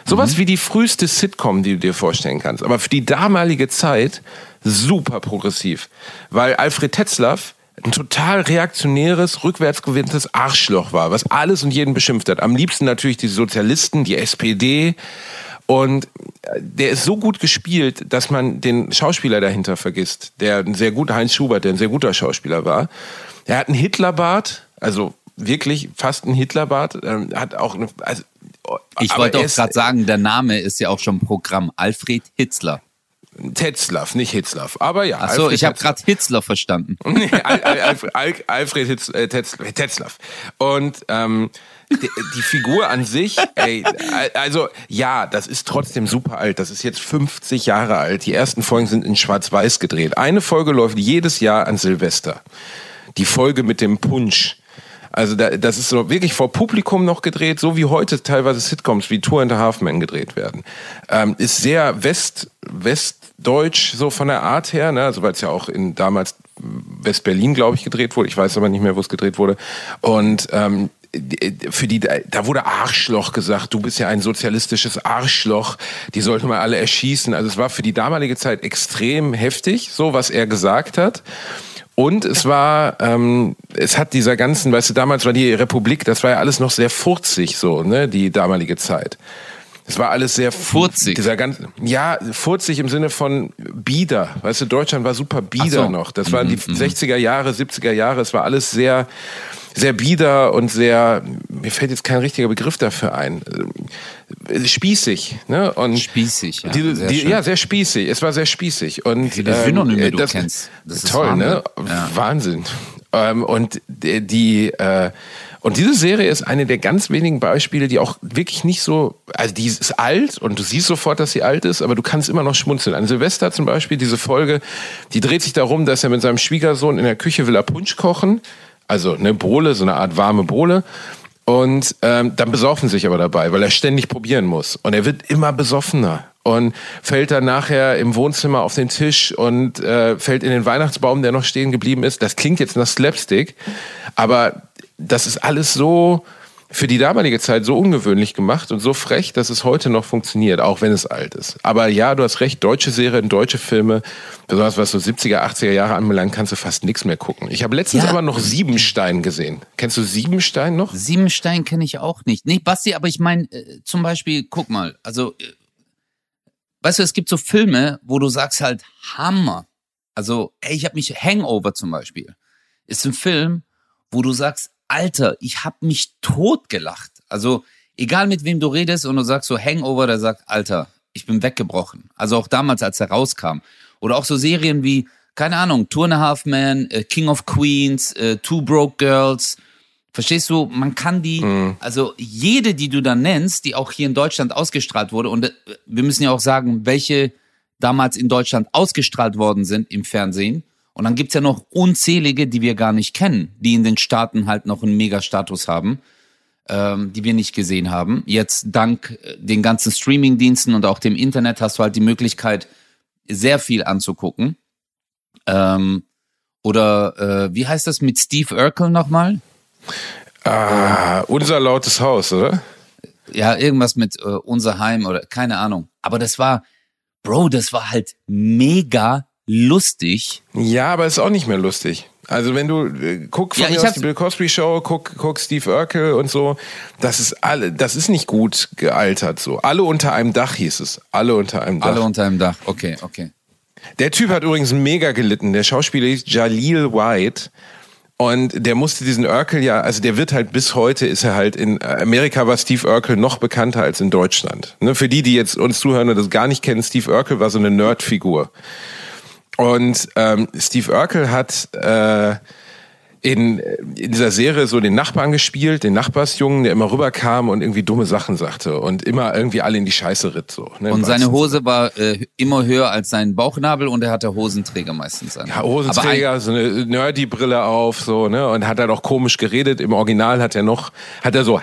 Sowas wie die früheste Sitcom, die du dir vorstellen kannst. Aber für die damalige Zeit super progressiv. Weil Alfred Tetzlaff ein total reaktionäres, rückwärtsgewandtes Arschloch war, was alles und jeden beschimpft hat. Am liebsten natürlich die Sozialisten, die SPD. Und äh, der ist so gut gespielt, dass man den Schauspieler dahinter vergisst. Der ein sehr guter, Heinz Schubert, der ein sehr guter Schauspieler war. Er hat einen Hitlerbart, also wirklich fast einen Hitlerbart. Ähm, hat auch eine, also, Ich aber wollte auch gerade sagen, der Name ist ja auch schon Programm. Alfred Hitzler. Tetzlaff, nicht Hitzlaff. Aber ja. Achso, ich habe gerade Hitzler verstanden. Nee, Al Al Alfred, Al Alfred Hitz, äh, Tetz, Tetzlaff. Und ähm, die, Figur an sich, ey, al- also ja, das ist trotzdem super alt. Das ist jetzt 50 Jahre alt. Die ersten Folgen sind in Schwarz-Weiß gedreht. Eine Folge läuft jedes Jahr an Silvester. Die Folge mit dem Punsch. Also da, das ist so wirklich vor Publikum noch gedreht, so wie heute teilweise Sitcoms wie Tour and a Half Men gedreht werden. Ähm, ist sehr West, westdeutsch so von der Art her, ne? also weil es ja auch in damals West-Berlin, glaube ich, gedreht wurde. Ich weiß aber nicht mehr, wo es gedreht wurde. Und ähm, für die, da wurde Arschloch gesagt, du bist ja ein sozialistisches Arschloch, die sollten wir alle erschießen. Also es war für die damalige Zeit extrem heftig, so was er gesagt hat. Und es war, ähm, es hat dieser ganzen, weißt du, damals war die Republik, das war ja alles noch sehr furzig so, ne, die damalige Zeit. Es war alles sehr Furzig? Dieser ganze, ja, furzig im Sinne von bieder. Weißt du, Deutschland war super bieder so. Mhm, noch. Das waren die 60er Jahre, 70er Jahre. Es war alles sehr, sehr bieder und sehr, mir fällt jetzt kein richtiger Begriff dafür ein. Äh, Spießig, ne? Und Spießig, ja, Diese, sehr die, ja, sehr spießig. Es war sehr spießig. Und, viele Synonyme äh, du das, kennst. Das ist toll, ne? Wahnsinn. Ja. Wahnsinn. Ähm, und die, die äh, und diese Serie ist eine der ganz wenigen Beispiele, die auch wirklich nicht so, also die ist alt und du siehst sofort, dass sie alt ist, aber du kannst immer noch schmunzeln. An Silvester zum Beispiel, diese Folge, die dreht sich darum, dass er mit seinem Schwiegersohn in der Küche will er Punsch kochen, also eine Bohle, so eine Art warme Bohle. Und ähm, dann besaufen sich aber dabei, weil er ständig probieren muss. Und er wird immer besoffener und fällt dann nachher im Wohnzimmer auf den Tisch und äh, fällt in den Weihnachtsbaum, der noch stehen geblieben ist. Das klingt jetzt nach Slapstick, aber das ist alles so für die damalige Zeit so ungewöhnlich gemacht und so frech, dass es heute noch funktioniert, auch wenn es alt ist. Aber ja, du hast recht, deutsche Serien, deutsche Filme, besonders was so 70er, 80er Jahre anbelangt, kannst du fast nichts mehr gucken. Ich habe letztens Ja. aber noch Siebenstein gesehen. Kennst du Siebenstein noch? Siebenstein kenne ich auch nicht. Nee, Basti, aber ich meine, äh, zum Beispiel, guck mal, also, äh, weißt du, es gibt so Filme, wo du sagst halt, Hammer. Also, ey, ich habe mich, Hangover zum Beispiel, ist ein Film, wo du sagst, Alter, ich habe mich totgelacht. Also, egal mit wem du redest und du sagst so Hangover, der sagt, Alter, ich bin weggebrochen. Also auch damals, als er rauskam. Oder auch so Serien wie, keine Ahnung, Two and a Half Men, äh, King of Queens, äh, Two Broke Girls. Verstehst du? Man kann die, also jede, die du dann nennst, die auch hier in Deutschland ausgestrahlt wurde, und äh, wir müssen ja auch sagen, welche damals in Deutschland ausgestrahlt worden sind im Fernsehen. Und dann gibt's ja noch unzählige, die wir gar nicht kennen, die in den Staaten halt noch einen Mega-Status haben, ähm, die wir nicht gesehen haben. Jetzt dank äh, den ganzen Streaming-Diensten und auch dem Internet hast du halt die Möglichkeit, sehr viel anzugucken. Ähm, oder äh, wie heißt das mit Steve Urkel nochmal? Ah, unser lautes Haus, oder? Ja, irgendwas mit äh, unser Heim oder keine Ahnung. Aber das war, Bro, das war halt mega lustig. Ja, aber ist auch nicht mehr lustig. Also wenn du äh, guck von Ja, mir aus die Bill Cosby Show, guck, guck Steve Urkel und so, das ist alle, das ist nicht gut gealtert so. Alle unter einem Dach hieß es. Alle unter einem Dach. Alle unter einem Dach. Okay, okay. Der Typ hat übrigens mega gelitten. Der Schauspieler hieß Jalil White. Und der musste diesen Urkel ja, also der wird halt bis heute ist er halt in Amerika war Steve Urkel noch bekannter als in Deutschland. Ne, für die, die jetzt uns zuhören und das gar nicht kennen, Steve Urkel war so eine Nerdfigur. Und ähm, Steve Urkel hat äh, in, in dieser Serie so den Nachbarn gespielt, den Nachbarsjungen, der immer rüberkam und irgendwie dumme Sachen sagte und immer irgendwie alle in die Scheiße ritt. So, ne, Und seine Hose war äh, immer höher als sein Bauchnabel und er hatte Hosenträger meistens an. Ja, Aber ein, Hosenträger, so eine Nerdy-Brille auf, so, ne, und hat dann auch komisch geredet. Im Original hat er noch, hat er so,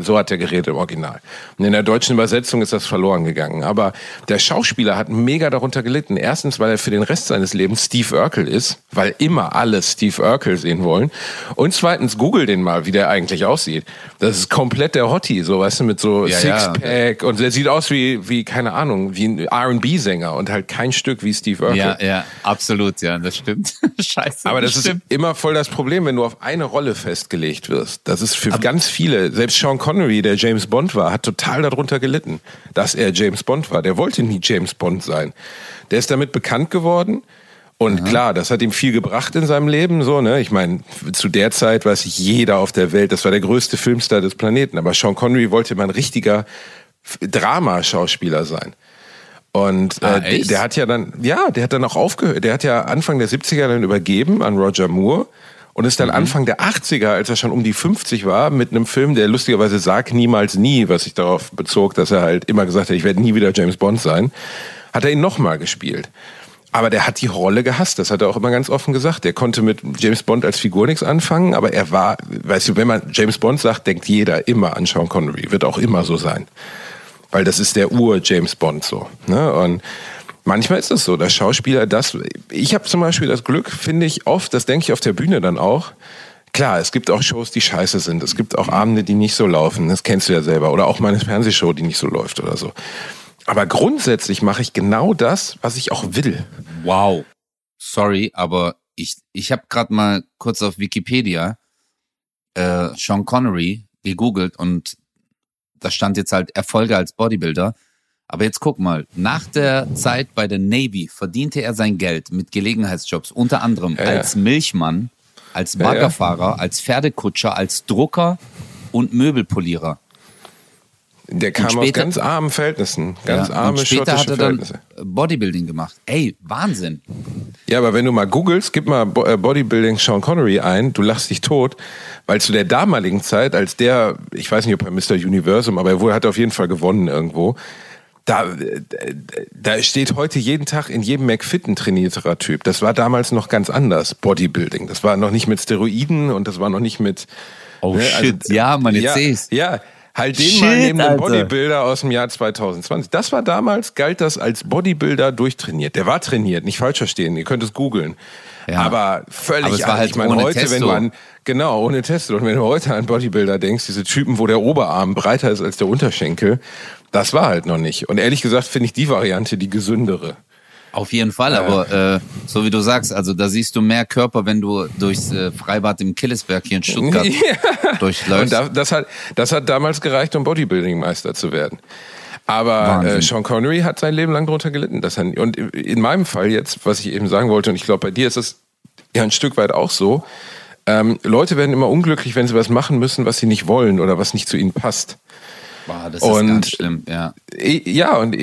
so hat er geredet im Original. Und in der deutschen Übersetzung ist das verloren gegangen. Aber der Schauspieler hat mega darunter gelitten. Erstens, weil er für den Rest seines Lebens Steve Urkel ist, weil immer alle Steve Urkel sehen wollen. Und zweitens, google den mal, wie der eigentlich aussieht. Das ist komplett der Hottie, so, weißt du, mit so Ja, ja. Sixpack. Und der sieht aus wie, wie, keine Ahnung, wie ein R&B-Sänger und halt kein Stück wie Steve Urkel. ja, ja, absolut, ja, das stimmt. Scheiße. Aber das ist stimmt. immer voll das Problem, wenn du auf eine Rolle festgelegt wirst. Das ist für ganz viele, selbst Sean Connery, der James Bond war, hat total darunter gelitten, dass er James Bond war. Der wollte nie James Bond sein. Der ist damit bekannt geworden. Und klar, das hat ihm viel gebracht in seinem Leben, so, ne? Ich meine, zu der Zeit weiß jeder auf der Welt, das war der größte Filmstar des Planeten. Aber Sean Connery wollte mal ein richtiger Dramaschauspieler sein. Und äh, Ah, der, der hat ja dann, ja, der hat dann auch aufgehört. Der hat ja Anfang der 70er dann übergeben an Roger Moore und ist Mhm. dann Anfang der 80er, als er schon um die 50 war, mit einem Film, der lustigerweise Sag niemals nie, was sich darauf bezog, dass er halt immer gesagt hat, ich werde nie wieder James Bond sein, hat er ihn nochmal gespielt. Aber der hat die Rolle gehasst, das hat er auch immer ganz offen gesagt. Der konnte mit James Bond als Figur nichts anfangen, aber er war, weißt du, wenn man James Bond sagt, denkt jeder immer an Sean Connery, wird auch immer so sein weil das ist der Ur-James Bond so. Ne? Und manchmal ist es so, dass Schauspieler das. Ich habe zum Beispiel das Glück, finde ich oft, das denke ich auf der Bühne dann auch. Klar, es gibt auch Shows, die scheiße sind. Es gibt auch Abende, die nicht so laufen. Das kennst du ja selber. Oder auch meine Fernsehshow, die nicht so läuft oder so. Aber grundsätzlich mache ich genau das, was ich auch will. Wow. Sorry, aber ich, ich habe gerade mal kurz auf Wikipedia äh, Sean Connery gegoogelt und da stand jetzt halt Erfolge als Bodybuilder. Aber jetzt guck mal, nach der Zeit bei der Navy verdiente er sein Geld mit Gelegenheitsjobs, unter anderem Ja, ja. als Milchmann, als Ja, ja. Baggerfahrer, als Pferdekutscher, als Drucker und Möbelpolierer. Der kam aus später- ganz armen Verhältnissen. Ganz ja, arme und später hat schottische er dann. Bodybuilding gemacht. Ey, Wahnsinn. Ja, aber wenn du mal googelst, gib mal äh, Bodybuilding Sean Connery ein, du lachst dich tot, weil zu der damaligen Zeit, als der, ich weiß nicht, ob er Mr. Universum, aber er wohl hat auf jeden Fall gewonnen irgendwo. Da, äh, da steht heute jeden Tag in jedem McFit ein trainierterer Typ. Das war damals noch ganz anders, Bodybuilding. Das war noch nicht mit Steroiden und das war noch nicht mit. Oh ne, shit, ja, man, jetzt ja, seh's. ja, Halt den Shit, mal neben dem. Bodybuilder aus dem Jahr 2020. Das war damals, galt das als Bodybuilder durchtrainiert. Der war trainiert, nicht falsch verstehen, ihr könnt es googeln. Ja. Aber völlig Aber es war halt ich meine, ohne heute, wenn Testo. du an, genau, ohne Testo. Und wenn du heute an Bodybuilder denkst, diese Typen, wo der Oberarm breiter ist als der Unterschenkel, das war halt noch nicht. Und ehrlich gesagt finde ich die Variante die gesündere. Auf jeden Fall, aber äh, so wie du sagst, also da siehst du mehr Körper, wenn du durchs äh, Freibad im Killesberg hier in Stuttgart Und durchläufst. da, das, hat, das hat damals gereicht, um Bodybuilding-Meister zu werden. Aber Wahnsinn. äh, Sean Connery hat sein Leben lang darunter gelitten. Dass er, und in meinem Fall jetzt, was ich eben sagen wollte, und ich glaube, bei dir ist es ja ein Stück weit auch so, ähm, Leute werden immer unglücklich, wenn sie was machen müssen, was sie nicht wollen oder was nicht zu ihnen passt. Boah, das ist und- ganz schlimm, ja. Ja, und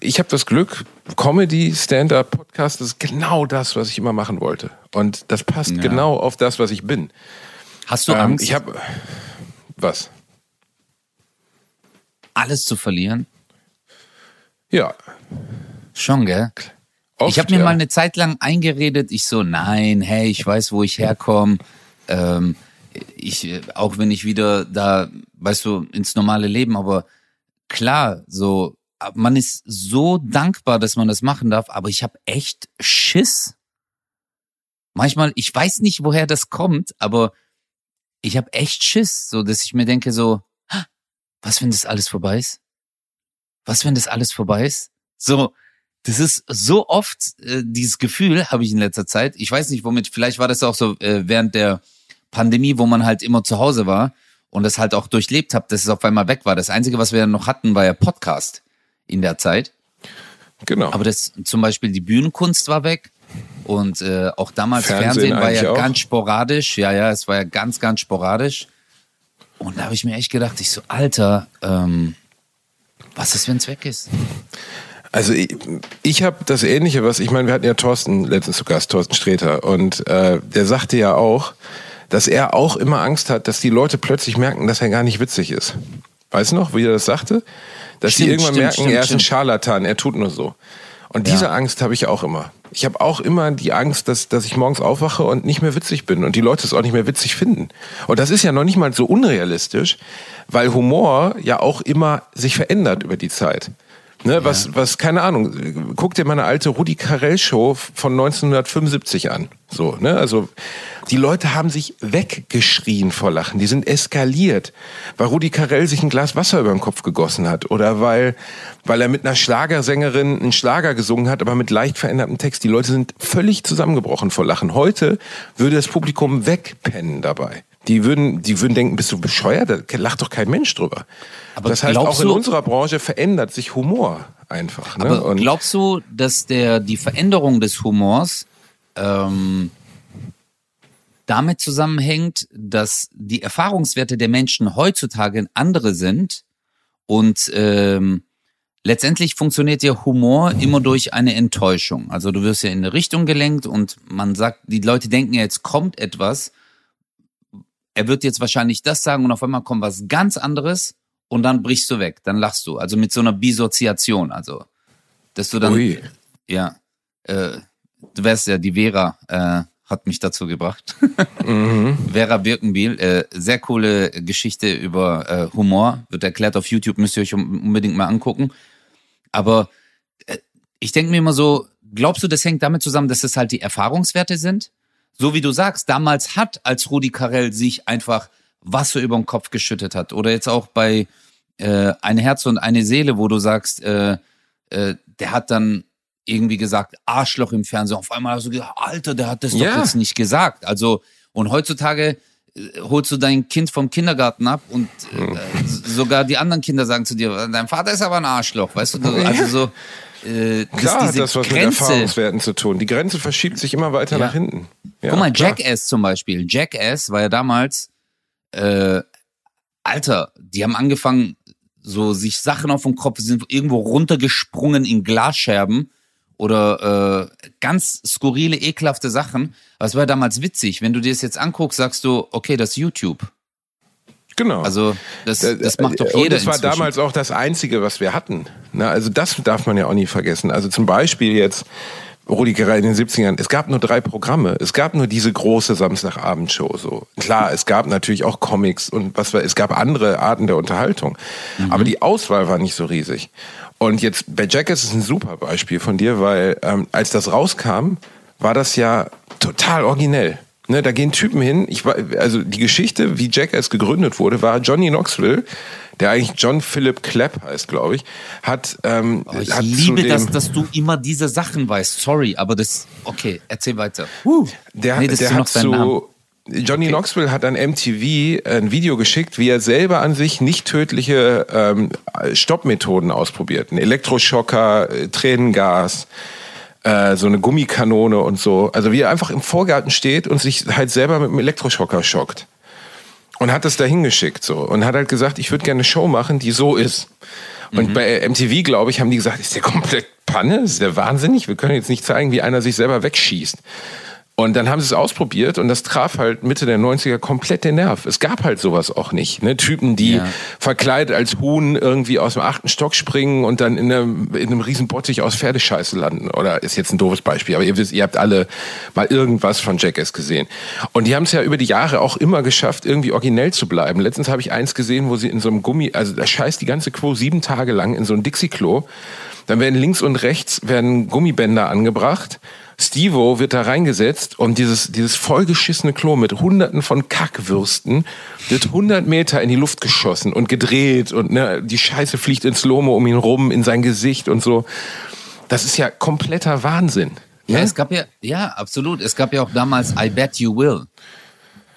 ich habe das Glück, Comedy, Stand-up, Podcast, ist genau das, was ich immer machen wollte. Und das passt Ja. genau auf das, was ich bin. Hast du Ähm, Angst, ich habe was? alles zu verlieren? Ja. Schon, gell? Oft, ich habe mir ja. mal eine Zeit lang eingeredet, ich so, nein, hey, ich weiß, wo ich herkomme. Ähm, ich, auch wenn ich wieder da, weißt du, ins normale Leben, aber klar, so, man ist so dankbar, dass man das machen darf, aber ich habe echt Schiss. Manchmal, ich weiß nicht, woher das kommt, aber ich habe echt Schiss, so dass ich mir denke, so, "Ah, was, wenn das alles vorbei ist? Was, wenn das alles vorbei ist? So, das ist so oft äh, dieses Gefühl habe ich in letzter Zeit. Ich weiß nicht, womit. Vielleicht war das auch so äh, während der Pandemie, wo man halt immer zu Hause war und das halt auch durchlebt hat, dass es auf einmal weg war. Das Einzige, was wir noch hatten, war ja Podcast in der Zeit. Genau. Aber das zum Beispiel die Bühnenkunst war weg und äh, auch damals Fernsehen Fernsehen, war ja auch. ganz sporadisch. Ja, ja, es war ja ganz, ganz sporadisch. Und da habe ich mir echt gedacht, ich so, Alter, ähm, was ist, wenn es weg ist? Also ich, ich habe das Ähnliche, was ich meine, wir hatten ja Thorsten letztens zu Gast, Thorsten Sträter, und äh, der sagte ja auch, dass er auch immer Angst hat, dass die Leute plötzlich merken, dass er gar nicht witzig ist. Weißt du noch, wie er das sagte? Dass Stimmt, die irgendwann stimmt, merken, stimmt, er ist ein. Scharlatan, er tut nur so. Und Ja. diese Angst habe ich auch immer. Ich habe auch immer die Angst, dass, dass ich morgens aufwache und nicht mehr witzig bin und die Leute es auch nicht mehr witzig finden. Und das ist ja noch nicht mal so unrealistisch, weil Humor ja auch immer sich verändert über die Zeit. Ne, was, was, keine Ahnung, guck dir mal eine alte Rudi Carell Show von 1975 an. So, ne, also, die Leute haben sich weggeschrien vor Lachen. Die sind eskaliert, weil Rudi Carell sich ein Glas Wasser über den Kopf gegossen hat oder weil, weil er mit einer Schlagersängerin einen Schlager gesungen hat, aber mit leicht verändertem Text. Die Leute sind völlig zusammengebrochen vor Lachen. Heute würde das Publikum wegpennen dabei. Die würden, die würden denken, bist du bescheuert? Da lacht doch kein Mensch drüber. Aber das heißt, auch in unserer Branche verändert sich Humor einfach. Ne? Aber Und glaubst du, dass der die Veränderung des Humors ähm, damit zusammenhängt, dass die Erfahrungswerte der Menschen heutzutage andere sind und ähm, letztendlich funktioniert ja Humor immer durch eine Enttäuschung. Also du wirst ja in eine Richtung gelenkt und man sagt, die Leute denken ja, jetzt kommt etwas. Er wird jetzt wahrscheinlich das sagen und auf einmal kommt was ganz anderes und dann brichst du weg, dann lachst du. Also mit so einer Bisoziation, also dass du dann Ui. ja, äh, du weißt ja, die Vera äh, hat mich dazu gebracht. Vera Birkenbiel, äh, sehr coole Geschichte über äh, Humor, wird erklärt auf YouTube, müsst ihr euch un- unbedingt mal angucken. Aber äh, ich denke mir immer so, glaubst du, das hängt damit zusammen, dass es halt die Erfahrungswerte sind? So wie du sagst, damals hat, als Rudi Carell sich einfach Wasser über den Kopf geschüttet hat. Oder jetzt auch bei äh, Ein Herz und eine Seele, wo du sagst, äh, äh, der hat dann irgendwie gesagt, Arschloch im Fernsehen. Auf einmal hast du gedacht, Alter, der hat das doch Ja. jetzt nicht gesagt. Also, und heutzutage äh, holst du dein Kind vom Kindergarten ab und äh, s- sogar die anderen Kinder sagen zu dir, dein Vater ist aber ein Arschloch, weißt du? du also so, äh, Klar hat das was mit Grenze, Erfahrungswerten zu tun. Die Grenze verschiebt sich immer weiter Ja. nach hinten. Ja, Guck mal, klar. Jackass zum Beispiel. Jackass war ja damals, äh, Alter, die haben angefangen, so sich Sachen auf den Kopf, sind irgendwo runtergesprungen in Glasscherben oder äh, ganz skurrile, ekelhafte Sachen. Aber es war damals witzig. Wenn du dir das jetzt anguckst, sagst du, okay, das ist YouTube. Genau. Also das, das macht doch jeder Und das war inzwischen. damals auch das Einzige, was wir hatten. Na, also das darf man ja auch nie vergessen. Also zum Beispiel jetzt, Rudi Gerer in den 70ern, es gab nur drei Programme. Es gab nur diese große Samstagabendshow. So. Klar, es gab natürlich auch Comics und was war, es gab andere Arten der Unterhaltung. Mhm. Aber die Auswahl war nicht so riesig. Und jetzt bei Jackass ist ein super Beispiel von dir, weil ähm, als das rauskam, war das ja total originell. Ne, da gehen Typen hin. Ich war, also die Geschichte, wie Jackass gegründet wurde, war Johnny Knoxville, der eigentlich John Philip Clapp heißt, glaube ich, hat. Ähm, oh, ich hat liebe das, dass du immer diese Sachen weißt. Sorry, aber das. Okay, erzähl weiter. Uh, der, nee, der hat zu. Johnny okay. Knoxville hat an MTV ein Video geschickt, wie er selber an sich nicht tödliche ähm, Stoppmethoden ausprobiert. Ein Elektroschocker, äh, Tränengas, äh, so eine Gummikanone und so. Also wie er einfach im Vorgarten steht und sich halt selber mit einem Elektroschocker schockt. Und hat das da hingeschickt so. Und hat halt gesagt, ich würde gerne eine Show machen, die so ist. Und mhm. bei MTV, glaube ich, haben die gesagt, ist der komplett Panne? Ist der wahnsinnig? Wir können jetzt nicht zeigen, wie einer sich selber wegschießt. Und dann haben sie es ausprobiert und das traf halt Mitte der 90er komplett den Nerv. Es gab halt sowas auch nicht. Ne? Typen, die ja. verkleidet als Huhn irgendwie aus dem achten Stock springen und dann in einem, in einem riesen Bottich aus Pferdescheiße landen. Oder ist jetzt ein doofes Beispiel, aber ihr wisst, ihr habt alle mal irgendwas von Jackass gesehen. Und die haben es ja über die Jahre auch immer geschafft, irgendwie originell zu bleiben. Letztens habe ich eins gesehen, wo sie in so einem Gummi, also da scheißt die ganze Quo sieben Tage lang in so ein Dixie-Klo. Dann werden links und rechts werden Gummibänder angebracht Stevo wird da reingesetzt und dieses, dieses vollgeschissene Klo mit hunderten von Kackwürsten wird 100 Meter in die Luft geschossen und gedreht und ne, die Scheiße fliegt ins Lomo um ihn rum, in sein Gesicht und so. Das ist ja kompletter Wahnsinn. Ja, ne? es gab ja, ja, absolut. Es gab ja auch damals I Bet You Will.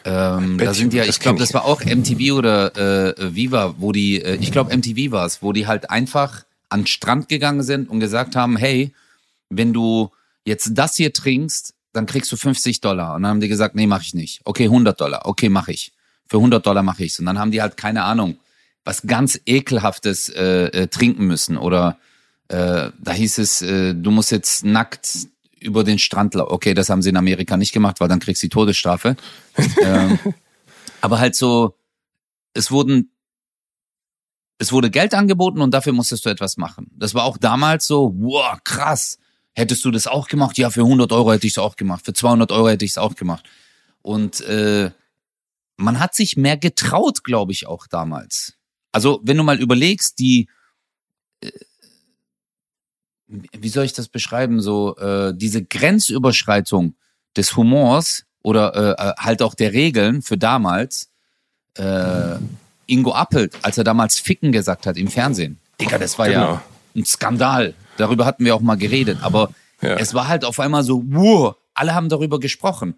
Ähm, da sind ja, ich glaube, das war auch MTV oder äh, Viva, wo die, äh, ich glaube MTV war es, wo die halt einfach an den Strand gegangen sind und gesagt haben, hey, wenn du jetzt das hier trinkst, dann kriegst du 50 Dollar. Und dann haben die gesagt, nee, mache ich nicht. Okay, 100 Dollar. Okay, mache ich. Für 100 Dollar mache ich's. Und dann haben die halt keine Ahnung, was ganz ekelhaftes äh, äh, trinken müssen oder äh, da hieß es, äh, du musst jetzt nackt über den Strand laufen. Okay, das haben sie in Amerika nicht gemacht, weil dann kriegst du die Todesstrafe. ähm, aber halt so, es wurden es wurde Geld angeboten und dafür musstest du etwas machen. Das war auch damals so, wow, krass. Hättest du das auch gemacht? Ja, für 100 Euro hätte ich es auch gemacht. Für 200 Euro hätte ich es auch gemacht. Und äh, man hat sich mehr getraut, glaube ich, auch damals. Also, wenn du mal überlegst, die, äh, wie soll ich das beschreiben, so äh, diese Grenzüberschreitung des Humors oder äh, äh halt auch der Regeln für damals, äh, Ingo Appelt, als er damals Ficken gesagt hat im Fernsehen. Digga, das war genau. ja ein Skandal. Darüber hatten wir auch mal geredet. Aber ja. es war halt auf einmal so, wow, alle haben darüber gesprochen.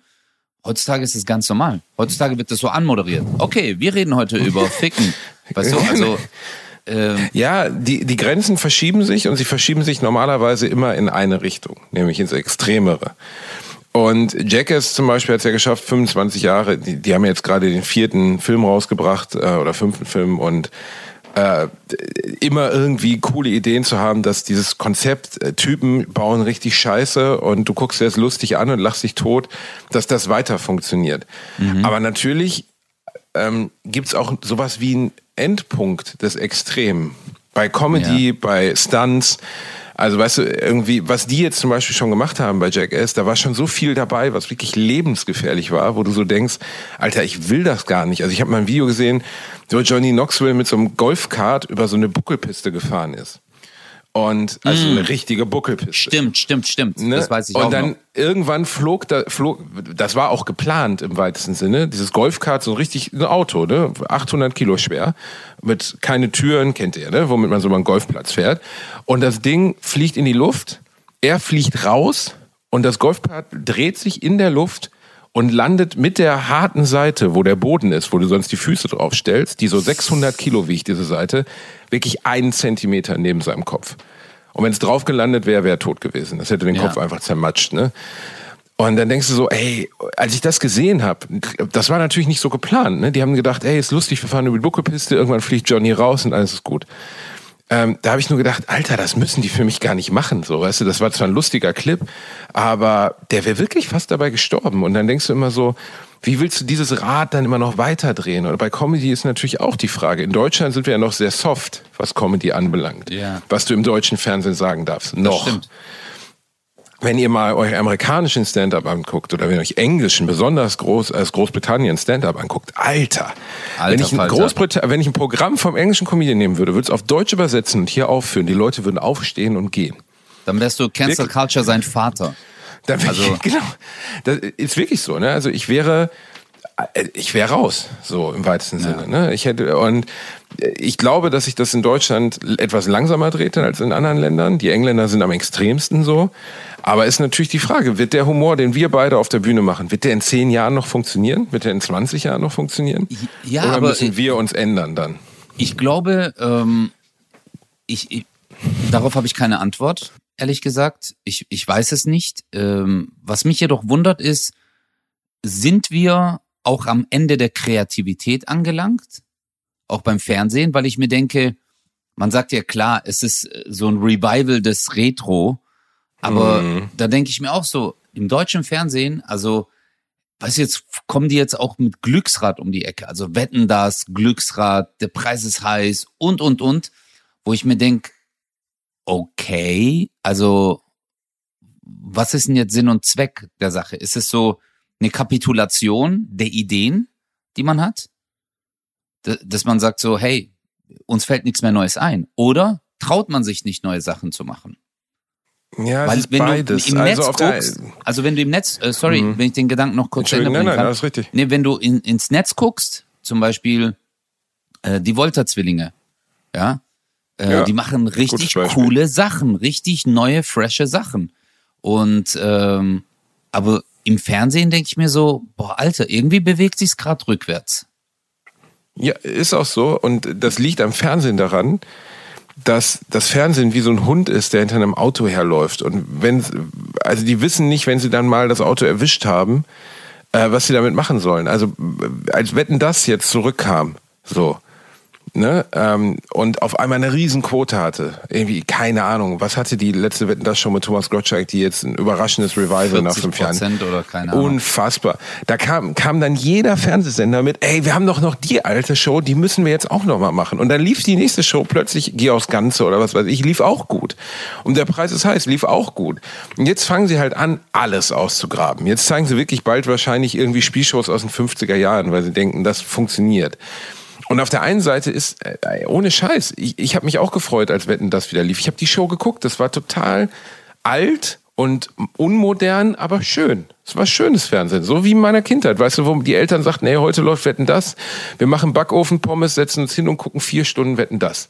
Heutzutage ist es ganz normal. Heutzutage wird das so anmoderiert. Okay, wir reden heute über Ficken. Weißt du, also. Ähm, ja, die, die Grenzen verschieben sich und sie verschieben sich normalerweise immer in eine Richtung, nämlich ins Extremere. Und Jackass zum Beispiel hat es ja geschafft, 25 Jahre, die, die haben jetzt gerade den vierten Film rausgebracht äh, oder fünften Film und äh, immer irgendwie coole Ideen zu haben, dass dieses Konzept, äh, Typen bauen richtig scheiße und du guckst dir das lustig an und lachst dich tot, dass das weiter funktioniert. Mhm. Aber natürlich ähm, gibt auch sowas wie einen Endpunkt des Extremen. Bei Comedy, ja. bei Stunts. Also weißt du, irgendwie, was die jetzt zum Beispiel schon gemacht haben bei Jackass, da war schon so viel dabei, was wirklich lebensgefährlich war, wo du so denkst, Alter, ich will das gar nicht. Also ich habe mal ein Video gesehen, wo Johnny Knoxville mit so einem Golfkart über so eine Buckelpiste gefahren ist. Und also mm. eine richtige Buckelpiste. Stimmt, stimmt, stimmt. Ne? Das weiß ich und auch. Und dann noch. irgendwann flog da, flog, das war auch geplant im weitesten Sinne, dieses Golfkart, so richtig ein Auto, ne? 800 Kilo schwer, mit keine Türen, kennt ihr, ne? Womit man so mal einen Golfplatz fährt. Und das Ding fliegt in die Luft, er fliegt raus und das Golfkart dreht sich in der Luft und landet mit der harten Seite, wo der Boden ist, wo du sonst die Füße drauf stellst, die so 600 Kilo wiegt, diese Seite, wirklich einen Zentimeter neben seinem Kopf. Und wenn es drauf gelandet wäre, wäre er tot gewesen. Das hätte den ja. Kopf einfach zermatscht. Ne? Und dann denkst du so, ey, als ich das gesehen habe, das war natürlich nicht so geplant. Ne? Die haben gedacht, ey, ist lustig, wir fahren über die Buckelpiste, irgendwann fliegt Johnny raus und alles ist gut. Ähm, da habe ich nur gedacht, Alter, das müssen die für mich gar nicht machen. So, weißt du, das war zwar ein lustiger Clip, aber der wäre wirklich fast dabei gestorben. Und dann denkst du immer so, wie willst du dieses Rad dann immer noch weiterdrehen? Oder bei Comedy ist natürlich auch die Frage. In Deutschland sind wir ja noch sehr soft, was Comedy anbelangt. Ja. Was du im deutschen Fernsehen sagen darfst. Noch. Das stimmt. Wenn ihr mal euch amerikanischen Stand-up anguckt oder wenn ihr euch englischen, besonders groß als Großbritannien Stand-up anguckt, Alter, Alter wenn, ich ein Falter. Großbrit wenn ich ein Programm vom englischen Comedian nehmen würde, würde es auf Deutsch übersetzen und hier aufführen. Die Leute würden aufstehen und gehen. Dann wärst du Cancel Wirklich? Culture sein Vater. Da wär Also- ich, genau. Das ist wirklich so, ne? Also ich wäre, äh, ich wäre raus, so im weitesten Sinne, ne? Ich hätte, und ich glaube, dass sich das in Deutschland etwas langsamer dreht als in anderen Ländern. Die Engländer sind am extremsten so. Aber ist natürlich die Frage, wird der Humor, den wir beide auf der Bühne machen, wird der in zehn Jahren noch funktionieren? Wird der in 20 Jahren noch funktionieren? Ja, Oder aber müssen wir uns ändern dann? Ich glaube, ähm, ich, ich, darauf habe ich keine Antwort, ehrlich gesagt. Ich, ich weiß es nicht. Ähm, was mich jedoch wundert ist, sind wir auch am Ende der Kreativität angelangt? Auch beim Fernsehen, weil ich mir denke, man sagt ja klar, es ist so ein Revival des Retro, aber Mhm. da denke ich mir auch so, im deutschen Fernsehen, also du, jetzt kommen die jetzt auch mit Glücksrad um die Ecke. Also wetten das, Glücksrad, der Preis ist heiß und, und, und. Wo ich mir denke, okay, also was ist denn jetzt Sinn und Zweck der Sache? Ist es so eine Kapitulation der Ideen, die man hat? Dass man sagt so, hey, uns fällt nichts mehr Neues ein. Oder traut man sich nicht, neue Sachen zu machen? Ja, Weil wenn beides. du im also Netz guckst, also wenn du im Netz, äh, sorry, Mhm. wenn ich den Gedanken noch kurz Entschuldigung, nein, nein, kann. das ist richtig. Nee, wenn du in, ins Netz guckst, zum Beispiel äh, die Volta-Zwillinge, ja, äh, Ja, die machen richtig coole Sachen, richtig neue, frische Sachen. Und ähm, aber im Fernsehen denke ich mir so, boah, Alter, irgendwie bewegt sich's gerade rückwärts. Ja, ist auch so. Und das liegt am Fernsehen daran, dass das Fernsehen wie so ein Hund ist, der hinter einem Auto herläuft. Und wenn, also die wissen nicht, wenn sie dann mal das Auto erwischt haben, äh, was sie damit machen sollen. Also äh, als Wetten das jetzt zurückkam, so. Ne, ähm, und auf einmal eine Riesenquote hatte. Irgendwie, keine Ahnung, was hatte die letzte Wetten das schon mit Thomas Gottschalk, die jetzt ein überraschendes Revival nach 40 fünf Jahren. Oder keine Ahnung. Unfassbar. Da kam, kam dann jeder Fernsehsender mit, ey, wir haben doch noch die alte Show, die müssen wir jetzt auch noch mal machen. Und dann lief die nächste Show plötzlich, geh aufs Ganze oder was weiß ich, lief auch gut. Und der Preis ist heiß, lief auch gut. Und jetzt fangen sie halt an, alles auszugraben. Jetzt zeigen sie wirklich bald wahrscheinlich irgendwie Spielshows aus den 50er Jahren, weil sie denken, das funktioniert. Und auf der einen Seite ist, äh, ohne Scheiß, ich, ich habe mich auch gefreut, als Wetten das wieder lief. Ich habe die Show geguckt, das war total alt und unmodern, aber schön. Es war schönes Fernsehen, so wie in meiner Kindheit. Weißt du, wo die Eltern sagten, hey, heute läuft Wetten das, wir machen Backofen-Pommes, setzen uns hin und gucken vier Stunden Wetten das.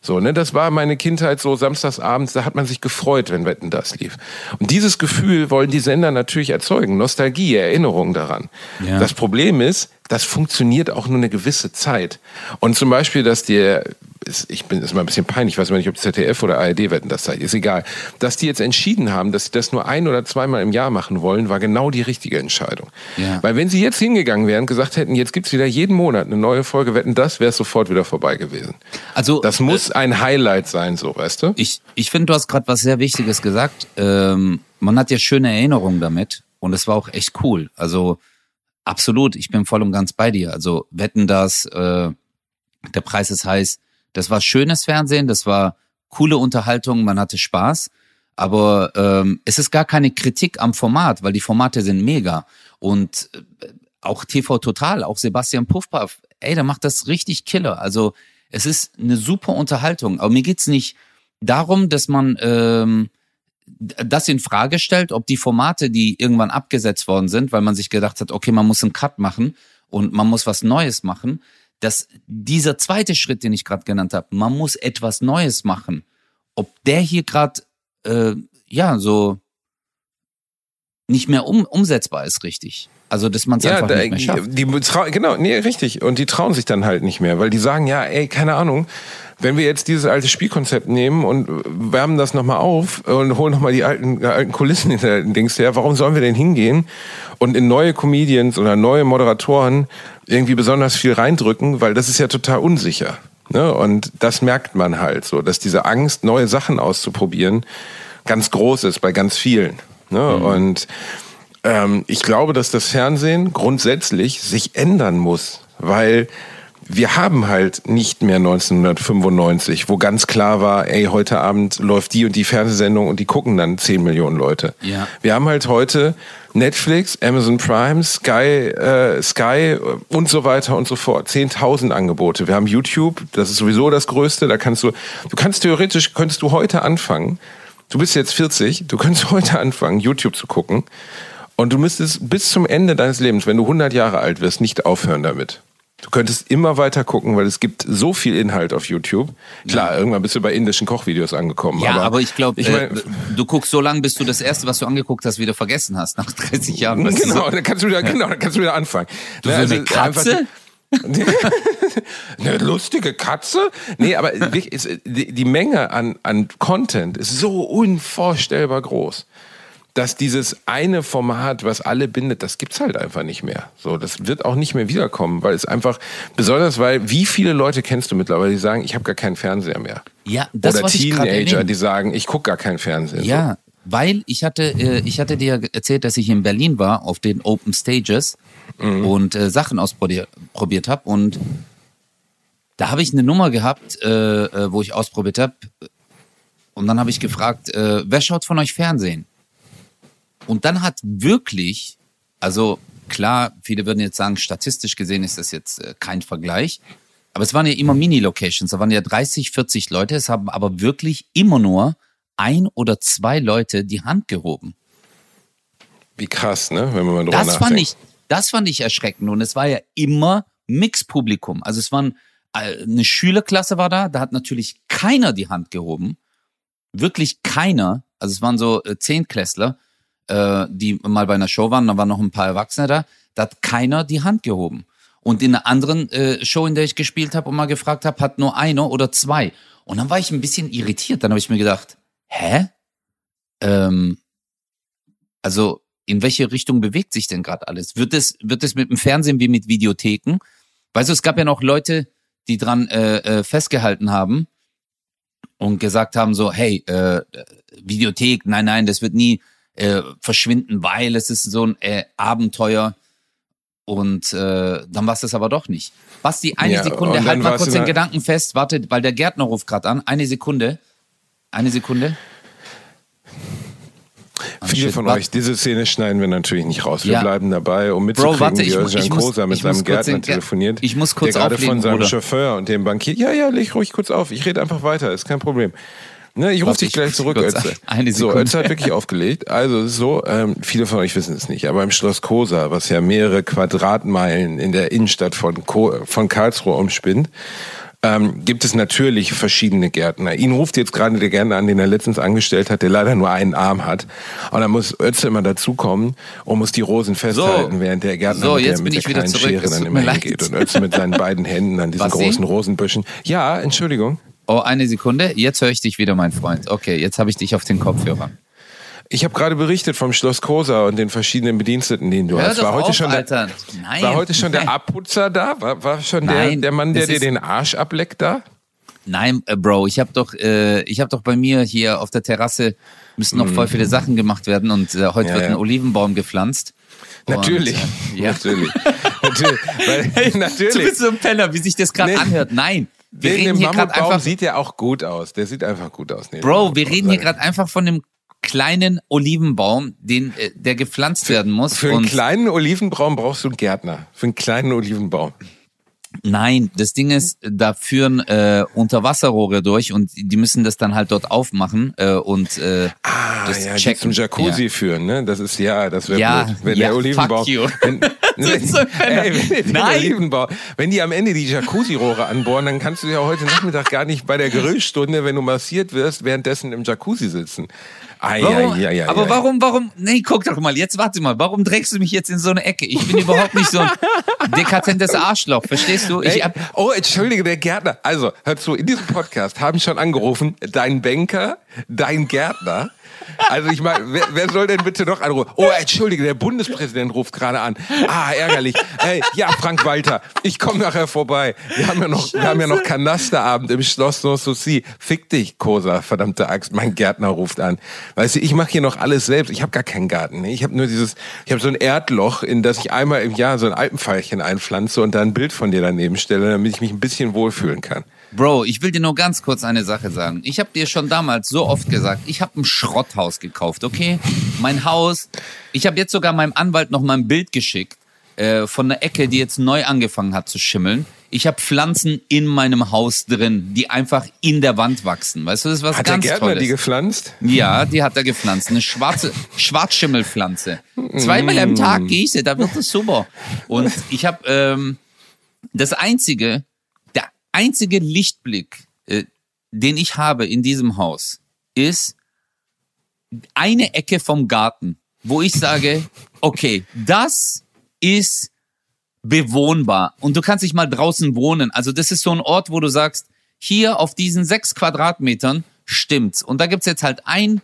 So, ne, das war meine Kindheit so samstagsabends, da hat man sich gefreut, wenn Wetten das lief. Und dieses Gefühl wollen die Sender natürlich erzeugen, Nostalgie, Erinnerung daran. Ja. Das Problem ist, das funktioniert auch nur eine gewisse Zeit. Und zum Beispiel, dass dir, ist, ich bin, ist mal ein bisschen peinlich, ich weiß mal nicht, ob ZDF oder ARD wetten das zeigt, ist egal. Dass die jetzt entschieden haben, dass sie das nur ein oder zweimal im Jahr machen wollen, war genau die richtige Entscheidung. Ja. Weil wenn sie jetzt hingegangen wären und gesagt hätten, jetzt gibt's wieder jeden Monat eine neue Folge Wetten das, wäre es sofort wieder vorbei gewesen. Also Das muss ein Highlight sein, so, weißt du? Ich, ich finde, du hast gerade was sehr Wichtiges gesagt. Ähm, man hat ja schöne Erinnerungen damit und es war auch echt cool. Also absolut, ich bin voll und ganz bei dir. Also wetten das, äh, der Preis ist heiß. Das war schönes Fernsehen, das war coole Unterhaltung, man hatte Spaß. Aber ähm, es ist gar keine Kritik am Format, weil die Formate sind mega. Und äh, auch TV Total, auch Sebastian Puffpaff, ey, der macht das richtig killer. Also es ist eine super Unterhaltung. Aber mir geht's nicht darum, dass man ähm, das in Frage stellt, ob die Formate, die irgendwann abgesetzt worden sind, weil man sich gedacht hat, okay, man muss einen Cut machen und man muss was Neues machen, dass dieser zweite Schritt, den ich gerade genannt habe, man muss etwas Neues machen, ob der hier gerade äh, ja so nicht mehr um, umsetzbar ist, richtig. Also dass man es einfach da, nicht mehr schafft. die, genau, nee, richtig. Und die trauen sich dann halt nicht mehr, weil die sagen, ja, ey, keine Ahnung, wenn wir jetzt dieses alte Spielkonzept nehmen und wärmen das nochmal auf und holen nochmal die alten, alten Kulissen hinter den Dings her, warum sollen wir denn hingehen und in neue Comedians oder neue Moderatoren irgendwie besonders viel reindrücken, weil das ist ja total unsicher. Ne? Und das merkt man halt so, dass diese Angst, neue Sachen auszuprobieren, ganz groß ist bei ganz vielen. Ne? Und ähm, ich glaube, dass das Fernsehen grundsätzlich sich ändern muss, weil wir haben halt nicht mehr 1995, wo ganz klar war, ey, heute Abend läuft die und die Fernsehsendung und die gucken dann 10 Millionen Leute. Ja. Wir haben halt heute Netflix, Amazon Prime, Sky, äh, Sky und so weiter und so fort. 10.000 Angebote. Wir haben YouTube, das ist sowieso das Größte. Da kannst du, du kannst theoretisch, könntest du heute anfangen. Du bist jetzt 40, du könntest heute anfangen, YouTube zu gucken. Und du müsstest bis zum Ende deines Lebens, wenn du 100 Jahre alt wirst, nicht aufhören damit. Du könntest immer weiter gucken, weil es gibt so viel Inhalt auf YouTube. Klar, ja. irgendwann bist du bei indischen Kochvideos angekommen. Ja, aber, aber ich glaube, ich mein, äh, du guckst so lange, bis du das erste, was du angeguckt hast, wieder vergessen hast, nach 30 Jahren. Genau, so. dann kannst du wieder, genau, dann kannst du wieder anfangen. Du ne, so also eine Katze? eine lustige Katze? Nee, aber die Menge an, an Content ist so unvorstellbar groß dass dieses eine Format, was alle bindet, das gibt's halt einfach nicht mehr. So, das wird auch nicht mehr wiederkommen, weil es einfach besonders, weil wie viele Leute kennst du mittlerweile, die sagen, ich habe gar keinen Fernseher mehr. Ja, das Oder Teenager, die sagen, ich gucke gar keinen Fernseher. Ja, so. weil ich hatte, äh, ich hatte dir erzählt, dass ich in Berlin war auf den Open Stages mhm. und äh, Sachen ausprobiert habe und da habe ich eine Nummer gehabt, äh, äh wo ich ausprobiert habe. Und dann habe ich gefragt, äh, wer schaut von euch Fernsehen? Und dann hat wirklich, also klar, viele würden jetzt sagen, statistisch gesehen ist das jetzt äh, kein Vergleich. Aber es waren ja immer Mini-Locations, da waren ja 30, 40 Leute. Es haben aber wirklich immer nur ein oder zwei Leute die Hand gehoben. Wie krass, ne? Wenn man mal drüber das nachdenkt. Fand ich, das fand ich erschreckend. Und es war ja immer Mixpublikum. Also es waren, äh, eine Schülerklasse war da, da hat natürlich keiner die Hand gehoben. Wirklich keiner. Also es waren so äh, Zehntklässler äh, die mal bei einer Show waren, da waren noch ein paar Erwachsene da, da hat keiner die Hand gehoben. Und in einer anderen äh, Show, in der ich gespielt habe und mal gefragt habe, hat nur einer oder zwei. Und dann war ich ein bisschen irritiert. Dann habe ich mir gedacht, hä? Ähm, also in welche Richtung bewegt sich denn gerade alles? Wird es, wird es mit dem Fernsehen wie mit Videotheken? Weißt du, es gab ja noch Leute, die dran äh, äh, festgehalten haben und gesagt haben so, hey, äh, Videothek, nein, nein, das wird nie, äh, verschwinden, weil es ist so ein äh, Abenteuer. Und äh, dann war es das aber doch nicht. Basti, eine ja, Sekunde, halt mal kurz den Gedanken fest. Warte, weil der Gärtner ruft gerade an. Eine Sekunde. Eine Sekunde. Viele von euch, diese Szene schneiden wir natürlich nicht raus. Wir ja. bleiben dabei, um mitzukriegen, Bro, warte, wie Özcan Kosa mit seinem Gärtner telefoniert. Ich muss kurz der gerade auflegen, von seinem Bruder. Chauffeur und dem Bankier. Ja, ja, leg ruhig kurz auf. Ich rede einfach weiter, ist kein Problem. Ne, ich rufe dich gleich zurück, Ötze. Eine So, Ötze hat wirklich aufgelegt. Also so, ähm, viele von euch wissen es nicht, aber im Schloss Kosa, was ja mehrere Quadratmeilen in der Innenstadt von, Ko von Karlsruhe umspinnt, ähm, gibt es natürlich verschiedene Gärtner. Ihn ruft jetzt gerade der Gärtner an, den er letztens angestellt hat, der leider nur einen Arm hat. Und dann muss Ötze immer dazukommen und muss die Rosen festhalten, so. während der Gärtner so, mit der, mit der kleinen Schere dann immer hingeht. Und Ötze mit seinen beiden Händen an diesen Was großen Rosenbüschen. Ja, Entschuldigung. Oh, eine Sekunde. Jetzt höre ich dich wieder, mein Freund. Okay, jetzt habe ich dich auf den Kopfhörern. Ich habe gerade berichtet vom Schloss Kosa und den verschiedenen Bediensteten, den du Hör hast. War heute, auf, schon der, Nein, war heute schon der Abputzer da? War, war schon der, der Mann, der dir den Arsch ableckt da? Nein, äh, Bro, ich habe doch, äh, ich habe doch bei mir hier auf der Terrasse müssen noch voll viele Sachen gemacht werden und äh, heute ja, wird ja. ein Olivenbaum gepflanzt. Natürlich, und, äh, ja. natürlich, natürlich, weil, natürlich. Du bist so ein Penner, wie sich das gerade nee. anhört. Nein, wir reden hier gerade einfach. sieht ja auch gut aus. Der sieht einfach gut aus. Nee, Bro, wir reden hier gerade einfach von einem kleinen Olivenbaum, den, äh, der gepflanzt für, werden muss. Für einen kleinen Olivenbaum brauchst du einen Gärtner. Für einen kleinen Olivenbaum. Nein, das Ding ist, da führen äh, Unterwasserrohre durch und die müssen das dann halt dort aufmachen äh, und äh, ah, das ja, checken. zum Jacuzzi ja. führen, ne? Das ist ja, das wäre ja, blöd. Wenn ja, der Olivenbaum, wenn, wenn, so ey, wenn, Nein. Olivenbaum, wenn die am Ende die Jacuzzi-Rohre anbohren, dann kannst du ja heute Nachmittag gar nicht bei der Grillstunde, wenn du massiert wirst, währenddessen im Jacuzzi sitzen. Ai, warum, ai, ai, aber warum, warum, nee, guck doch mal, jetzt warte mal, warum drängst du mich jetzt in so eine Ecke? Ich bin überhaupt nicht so ein dekadentes Arschloch, verstehst du? Ich hab, oh, entschuldige, der Gärtner. Also, hör zu, in diesem Podcast haben schon angerufen, dein Banker, dein Gärtner, Also ich meine, wer, wer soll denn bitte noch anrufen? Oh, entschuldige, der Bundespräsident ruft gerade an. Ah, ärgerlich. Hey, ja, Frank Walter, ich komme nachher vorbei. Wir haben ja noch, wir haben ja noch Kanasterabend im Schloss Sanssouci. Fick dich, Kosa, verdammte Axt. Mein Gärtner ruft an. Weißt du, ich mache hier noch alles selbst. Ich habe gar keinen Garten. Ne? Ich habe nur dieses, ich habe so ein Erdloch, in das ich einmal im Jahr so ein Alpenpfeilchen einpflanze und da ein Bild von dir daneben stelle, damit ich mich ein bisschen wohlfühlen kann. Bro, ich will dir nur ganz kurz eine Sache sagen. Ich habe dir schon damals so oft gesagt, ich habe ein Schrotthaus gekauft, okay? Mein Haus. Ich habe jetzt sogar meinem Anwalt noch mal ein Bild geschickt äh, von einer Ecke, die jetzt neu angefangen hat zu schimmeln. Ich habe Pflanzen in meinem Haus drin, die einfach in der Wand wachsen. Weißt du, das ist was Hat ganz der Gärtner Tolles. die gepflanzt? Ja, die hat er gepflanzt. Eine schwarze Schwarzschimmelpflanze. Zweimal am Tag gieße, da wird es super. Und ich habe ähm, das einzige, der einzige Lichtblick, äh, den ich habe in diesem Haus, ist eine Ecke vom Garten, wo ich sage, okay, das ist bewohnbar und du kannst dich mal draußen wohnen. Also das ist so ein Ort, wo du sagst, hier auf diesen sechs Quadratmetern stimmt's. Und da gibt's jetzt halt ein,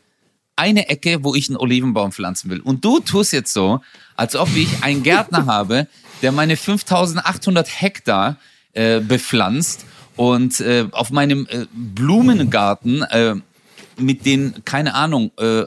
eine Ecke, wo ich einen Olivenbaum pflanzen will. Und du tust jetzt so, als ob ich einen Gärtner habe, der meine 5800 Hektar äh, bepflanzt und äh, auf meinem äh, Blumengarten äh, mit den, keine Ahnung, äh,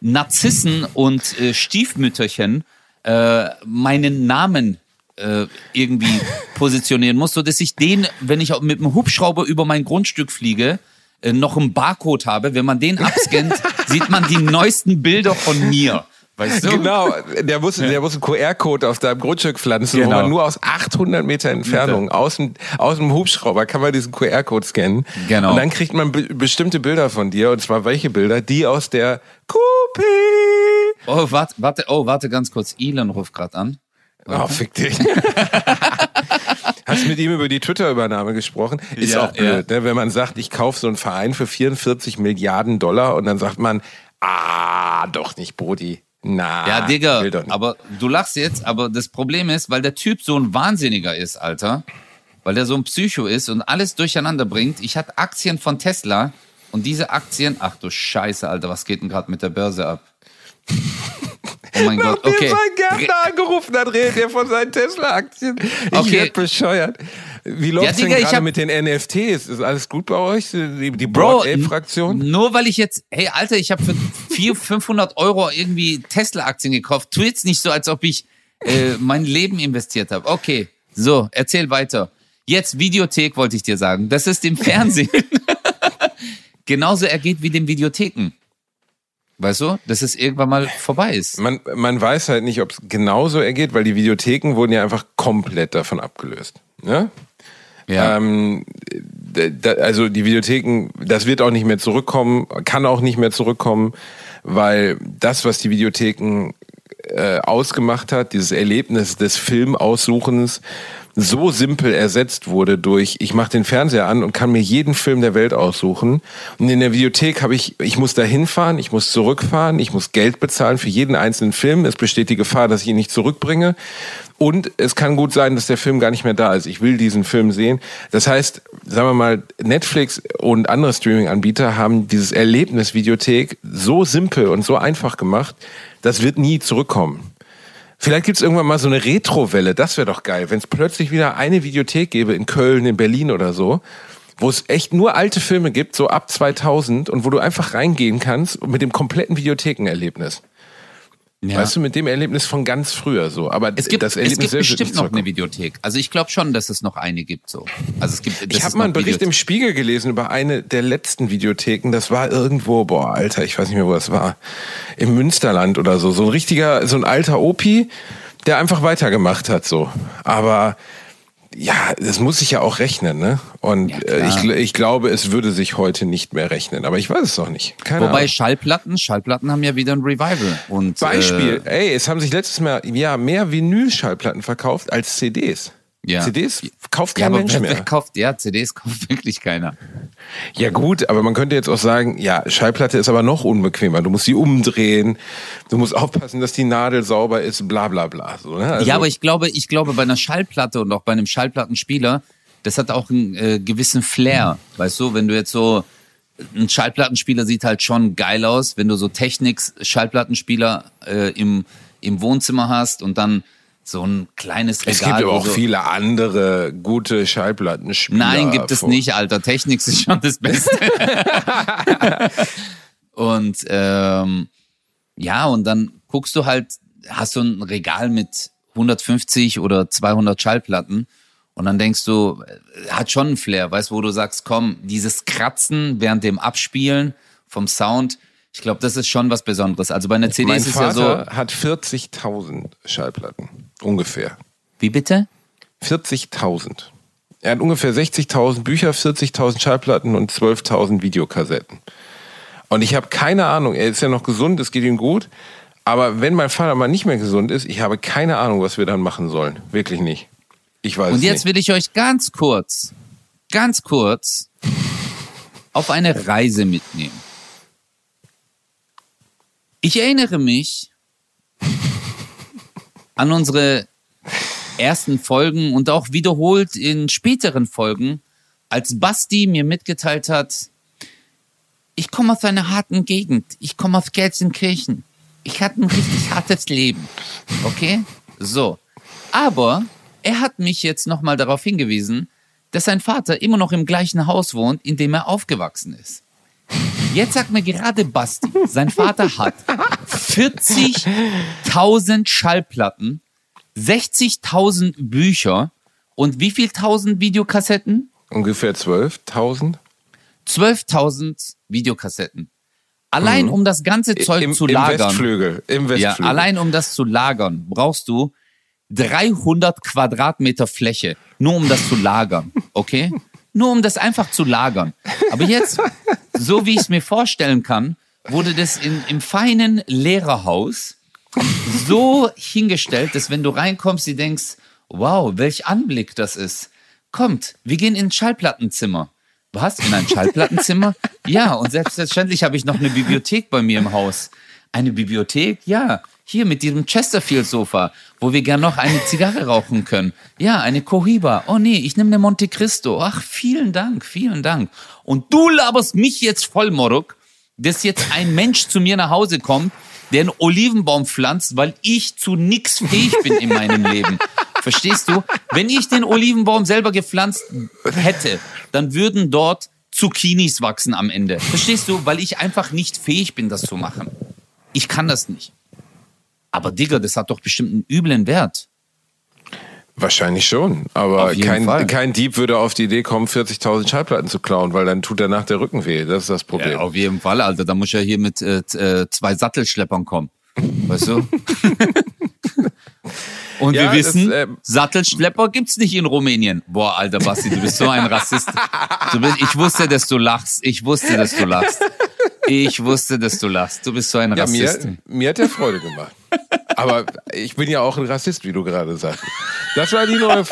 Narzissen und äh, Stiefmütterchen äh, meinen Namen äh, irgendwie positionieren muss, so dass ich den, wenn ich auch mit dem Hubschrauber über mein Grundstück fliege, äh, noch einen Barcode habe. Wenn man den abscannt, sieht man die neuesten Bilder von mir. Weißt du? Genau, der muss, der muss einen QR-Code auf deinem Grundstück pflanzen, wo Genau. man nur aus 800 Meter Entfernung aus dem, aus dem Hubschrauber kann man diesen QR-Code scannen. Genau. Und dann kriegt man be bestimmte Bilder von dir, und zwar welche Bilder? Die aus der Coupé. Oh, warte, warte, oh, warte ganz kurz. Elon ruft gerade an. Oh, fick dich. Hast du mit ihm über die Twitter-Übernahme gesprochen? Ist Ja, auch blöd, ne? wenn man sagt, ich kaufe so einen Verein für 44 Milliarden Dollar und dann sagt man, ah, doch nicht, Brody. Na, Ja, Digga, aber du lachst jetzt, aber das Problem ist, weil der Typ so ein Wahnsinniger ist, Alter, weil der so ein Psycho ist und alles durcheinander bringt. Ich hatte Aktien von Tesla und diese Aktien, ach du Scheiße, Alter, was geht denn gerade mit der Börse ab? Oh mein Gott, Nachdem okay. sein Gärtner angerufen hat, redet er von seinen Tesla-Aktien. Ich Okay. werd bescheuert. Wie läuft's Digga, denn gerade mit den NFTs? Ist alles gut bei euch? Die, die Bro, Broad Ape-Fraktion? Nur weil ich jetzt, hey Alter, ich habe für 400, 500 Euro irgendwie Tesla-Aktien gekauft. Tu jetzt nicht so, als ob ich äh, mein Leben investiert habe. Okay, so, erzähl weiter. Jetzt Videothek wollte ich dir sagen. Das ist im Fernsehen. Genauso ergeht wie den Videotheken. Weißt du, dass es irgendwann mal vorbei ist. Man, man weiß halt nicht, ob es genauso ergeht, weil die Videotheken wurden ja einfach komplett davon abgelöst. Ne? Ja. Ähm, d- d- also die Videotheken, das wird auch nicht mehr zurückkommen, kann auch nicht mehr zurückkommen, weil das, was die Videotheken äh, ausgemacht hat, dieses Erlebnis des Filmaussuchens, so simpel ersetzt wurde durch, ich mache den Fernseher an und kann mir jeden Film der Welt aussuchen. Und in der Videothek habe ich, ich muss da hinfahren, ich muss zurückfahren, ich muss Geld bezahlen für jeden einzelnen Film. Es besteht die Gefahr, dass ich ihn nicht zurückbringe. Und es kann gut sein, dass der Film gar nicht mehr da ist. Ich will diesen Film sehen. Das heißt, sagen wir mal, Netflix und andere Streaming-Anbieter haben dieses Erlebnis Videothek so simpel und so einfach gemacht, das wird nie zurückkommen. Vielleicht gibt's irgendwann mal so eine Retrowelle, das wäre doch geil, wenn es plötzlich wieder eine Videothek gäbe in Köln, in Berlin oder so, wo es echt nur alte Filme gibt, so ab 2000 und wo du einfach reingehen kannst mit dem kompletten Videothekenerlebnis. Ja. Weißt du, mit dem Erlebnis von ganz früher so. Aber es gibt, das es Erlebnis gibt selbst wird bestimmt noch eine. Videothek. Also ich glaube schon, dass es noch eine gibt so. Also es gibt. Ich es habe mal einen Bericht im Videothek- Spiegel gelesen über eine der letzten Videotheken. Das war irgendwo, boah, Alter, ich weiß nicht mehr, wo das war. Im Münsterland oder so. So ein richtiger, so ein alter Opi, der einfach weitergemacht hat, so. Aber ja, das muss sich ja auch rechnen, ne? Und Ja, äh, ich, ich glaube, es würde sich heute nicht mehr rechnen. Aber ich weiß es noch nicht. Keine Wobei Ahnung. Schallplatten, Schallplatten haben ja wieder ein Revival. Und, Beispiel, Äh, ey, es haben sich letztes Mal ja mehr Vinyl-Schallplatten verkauft als CDs. Ja. CDs kauft ja, kein aber Mensch wer, mehr. kauft, ja, CDs kauft wirklich keiner. Ja gut, aber man könnte jetzt auch sagen, ja, Schallplatte ist aber noch unbequemer. Du musst sie umdrehen, du musst aufpassen, dass die Nadel sauber ist, bla bla bla. So, ne? also, ja, aber ich glaube, ich glaube, bei einer Schallplatte und auch bei einem Schallplattenspieler, das hat auch einen äh, gewissen Flair. Weißt du, wenn du jetzt so ein Schallplattenspieler sieht halt schon geil aus, wenn du so Technics-Schallplattenspieler äh, im, im Wohnzimmer hast und dann so ein kleines Regal. Es gibt aber auch so, viele andere gute Schallplattenspieler. Nein, gibt es nicht, Alter. Technics ist schon das Beste. und ähm, ja, und dann guckst du halt, hast du ein Regal mit 150 oder 200 Schallplatten und dann denkst du, äh, hat schon einen Flair, weißt du, wo du sagst, komm, dieses Kratzen während dem Abspielen vom Sound, ich glaube, das ist schon was Besonderes. Also bei einer CD Mein ist es ja so, hat 40.000 Schallplatten. Ungefähr. wie bitte? 40.000. Er hat ungefähr 60.000 Bücher, 40.000 Schallplatten und 12.000 Videokassetten. Und ich habe keine Ahnung, er ist ja noch gesund, es geht ihm gut. Aber wenn mein Vater mal nicht mehr gesund ist, ich habe keine Ahnung, was wir dann machen sollen. Wirklich nicht. Ich weiß Und jetzt nicht. will ich euch ganz kurz, ganz kurz auf eine Reise mitnehmen. Ich erinnere mich an unsere ersten Folgen und auch wiederholt in späteren Folgen, als Basti mir mitgeteilt hat, ich komme aus einer harten Gegend. Ich komme aus Gelsenkirchen. Ich hatte ein richtig hartes Leben. Okay? So. Aber er hat mich jetzt nochmal darauf hingewiesen, dass sein Vater immer noch im gleichen Haus wohnt, in dem er aufgewachsen ist. Jetzt sagt mir gerade Basti, sein Vater hat 40.000 Schallplatten, 60.000 Bücher und wie viel tausend Videokassetten? Ungefähr 12.000. 12.000 Videokassetten. Allein um das ganze Zeug Mhm. Im, zu Im lagern. Westflügel. Im Ja, Westflügel. allein um das zu lagern, brauchst du 300 Quadratmeter Fläche, nur um das zu lagern, okay? Nur um das einfach zu lagern. Aber jetzt, so wie ich es mir vorstellen kann, wurde das in, im feinen Lehrerhaus so hingestellt, dass wenn du reinkommst, du denkst, wow, welch Anblick das ist. Kommt, wir gehen in ein Schallplattenzimmer. Was? In ein Schallplattenzimmer? Ja, und selbstverständlich habe ich noch eine Bibliothek bei mir im Haus. Eine Bibliothek? Ja, hier mit diesem Chesterfield-Sofa, wo wir gern noch eine Zigarre rauchen können. Ja, eine Cohiba. Oh nee, ich nehme eine Monte Cristo. Ach, vielen Dank, vielen Dank. Und du laberst mich jetzt voll, Moruk, dass jetzt ein Mensch zu mir nach Hause kommt, der einen Olivenbaum pflanzt, weil ich zu nix fähig bin in meinem Leben. Verstehst du? Wenn ich den Olivenbaum selber gepflanzt hätte, dann würden dort Zucchinis wachsen am Ende. Verstehst du? Weil ich einfach nicht fähig bin, das zu machen. Ich kann das nicht. Aber Digga, das hat doch bestimmt einen üblen Wert. Wahrscheinlich schon. Aber kein, Fall. kein Dieb würde auf die Idee kommen, 40.000 Schallplatten zu klauen, weil dann tut danach der Rücken weh. Das ist das Problem. Ja, auf jeden Fall, Alter. Da muss ja hier mit äh, äh, zwei Sattelschleppern kommen. Weißt du? Und Ja, wir wissen, das, ähm, Sattelschlepper gibt's nicht in Rumänien. Boah, alter Basti, du bist so ein Rassist. Bist, ich wusste, dass du lachst. Ich wusste, dass du lachst. Ich wusste, dass du lachst. Du bist so ein Ja, Rassist. mir, mir hat der Freude gemacht. Aber ich bin ja auch ein Rassist, wie du gerade sagst. Das war die neue,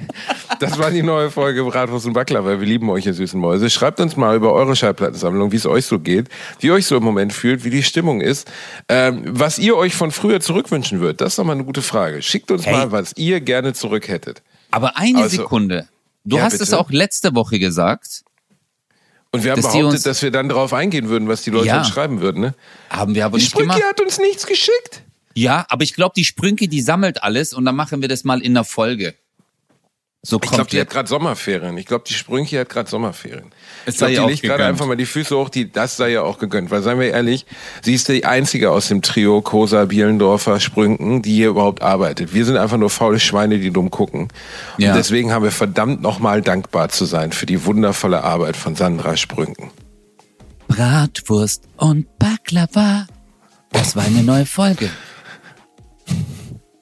das war die neue Folge Bratwurst und Backler, weil wir lieben euch, ihr süßen Mäuse. Schreibt uns mal über eure Schallplattensammlung, wie es euch so geht, wie ihr euch so im Moment fühlt, wie die Stimmung ist, ähm, was ihr euch von früher zurückwünschen würdet. Das ist doch mal eine gute Frage. Schickt uns Hey. mal, was ihr gerne zurück hättet. Aber eine Also- Sekunde. Du Ja, hast bitte. es auch letzte Woche gesagt. Und wir haben Dass behauptet, dass wir dann darauf eingehen würden, was die Leute Ja. uns schreiben würden. Ne? Haben wir aber Die nicht gemacht. Sprünki hat uns nichts geschickt. Ja, aber ich glaube, die Sprünke, die sammelt alles und dann machen wir das mal in der Folge. So Ich glaube, die hat gerade Sommerferien. Ich glaube, die Sprünche hat gerade Sommerferien. Es Ich glaube, die auch legt gerade einfach mal die Füße hoch. Die, das sei ja auch gegönnt. Weil, seien wir ehrlich, sie ist die einzige aus dem Trio Kosa, Bielendorfer, Sprünken, die hier überhaupt arbeitet. Wir sind einfach nur faule Schweine, die dumm gucken. Ja. Und deswegen haben wir verdammt nochmal dankbar zu sein für die wundervolle Arbeit von Sandra Sprünken. Bratwurst und Baklava. Das war eine neue Folge.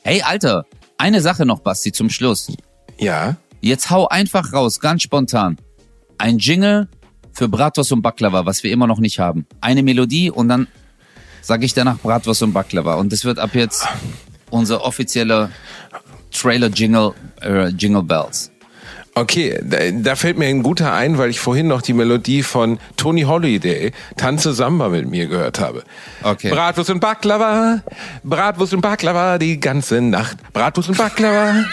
Hey, Alter, eine Sache noch, Basti, zum Schluss. Ja? Jetzt hau einfach raus, ganz spontan. Ein Jingle für Bratwurst und Baklava, was wir immer noch nicht haben. Eine Melodie und dann sage ich danach Bratwurst und Baklava. Und das wird ab jetzt unser offizieller Trailer-Jingle, äh, Jingle Bells. Okay, da, da fällt mir ein guter ein, weil ich vorhin noch die Melodie von Tony Holiday, Tanze Samba mit mir gehört habe. Okay. Bratwurst und Baklava, Bratwurst und Baklava die ganze Nacht. Bratwurst und Baklava,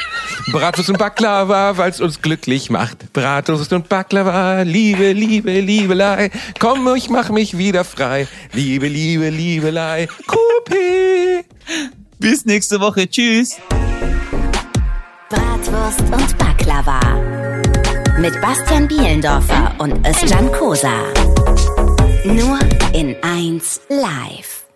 Bratwurst und Baklava, weil's uns glücklich macht. Bratwurst und Baklava, Liebe, Liebe, Liebelei. Komm, ich mach mich wieder frei. Liebe, Liebe, Liebelei. Kupi. Bis nächste Woche. Tschüss. Bratwurst und Baklava. Mit Bastian Bielendorfer und Özcan Kosa. Nur in 1 live.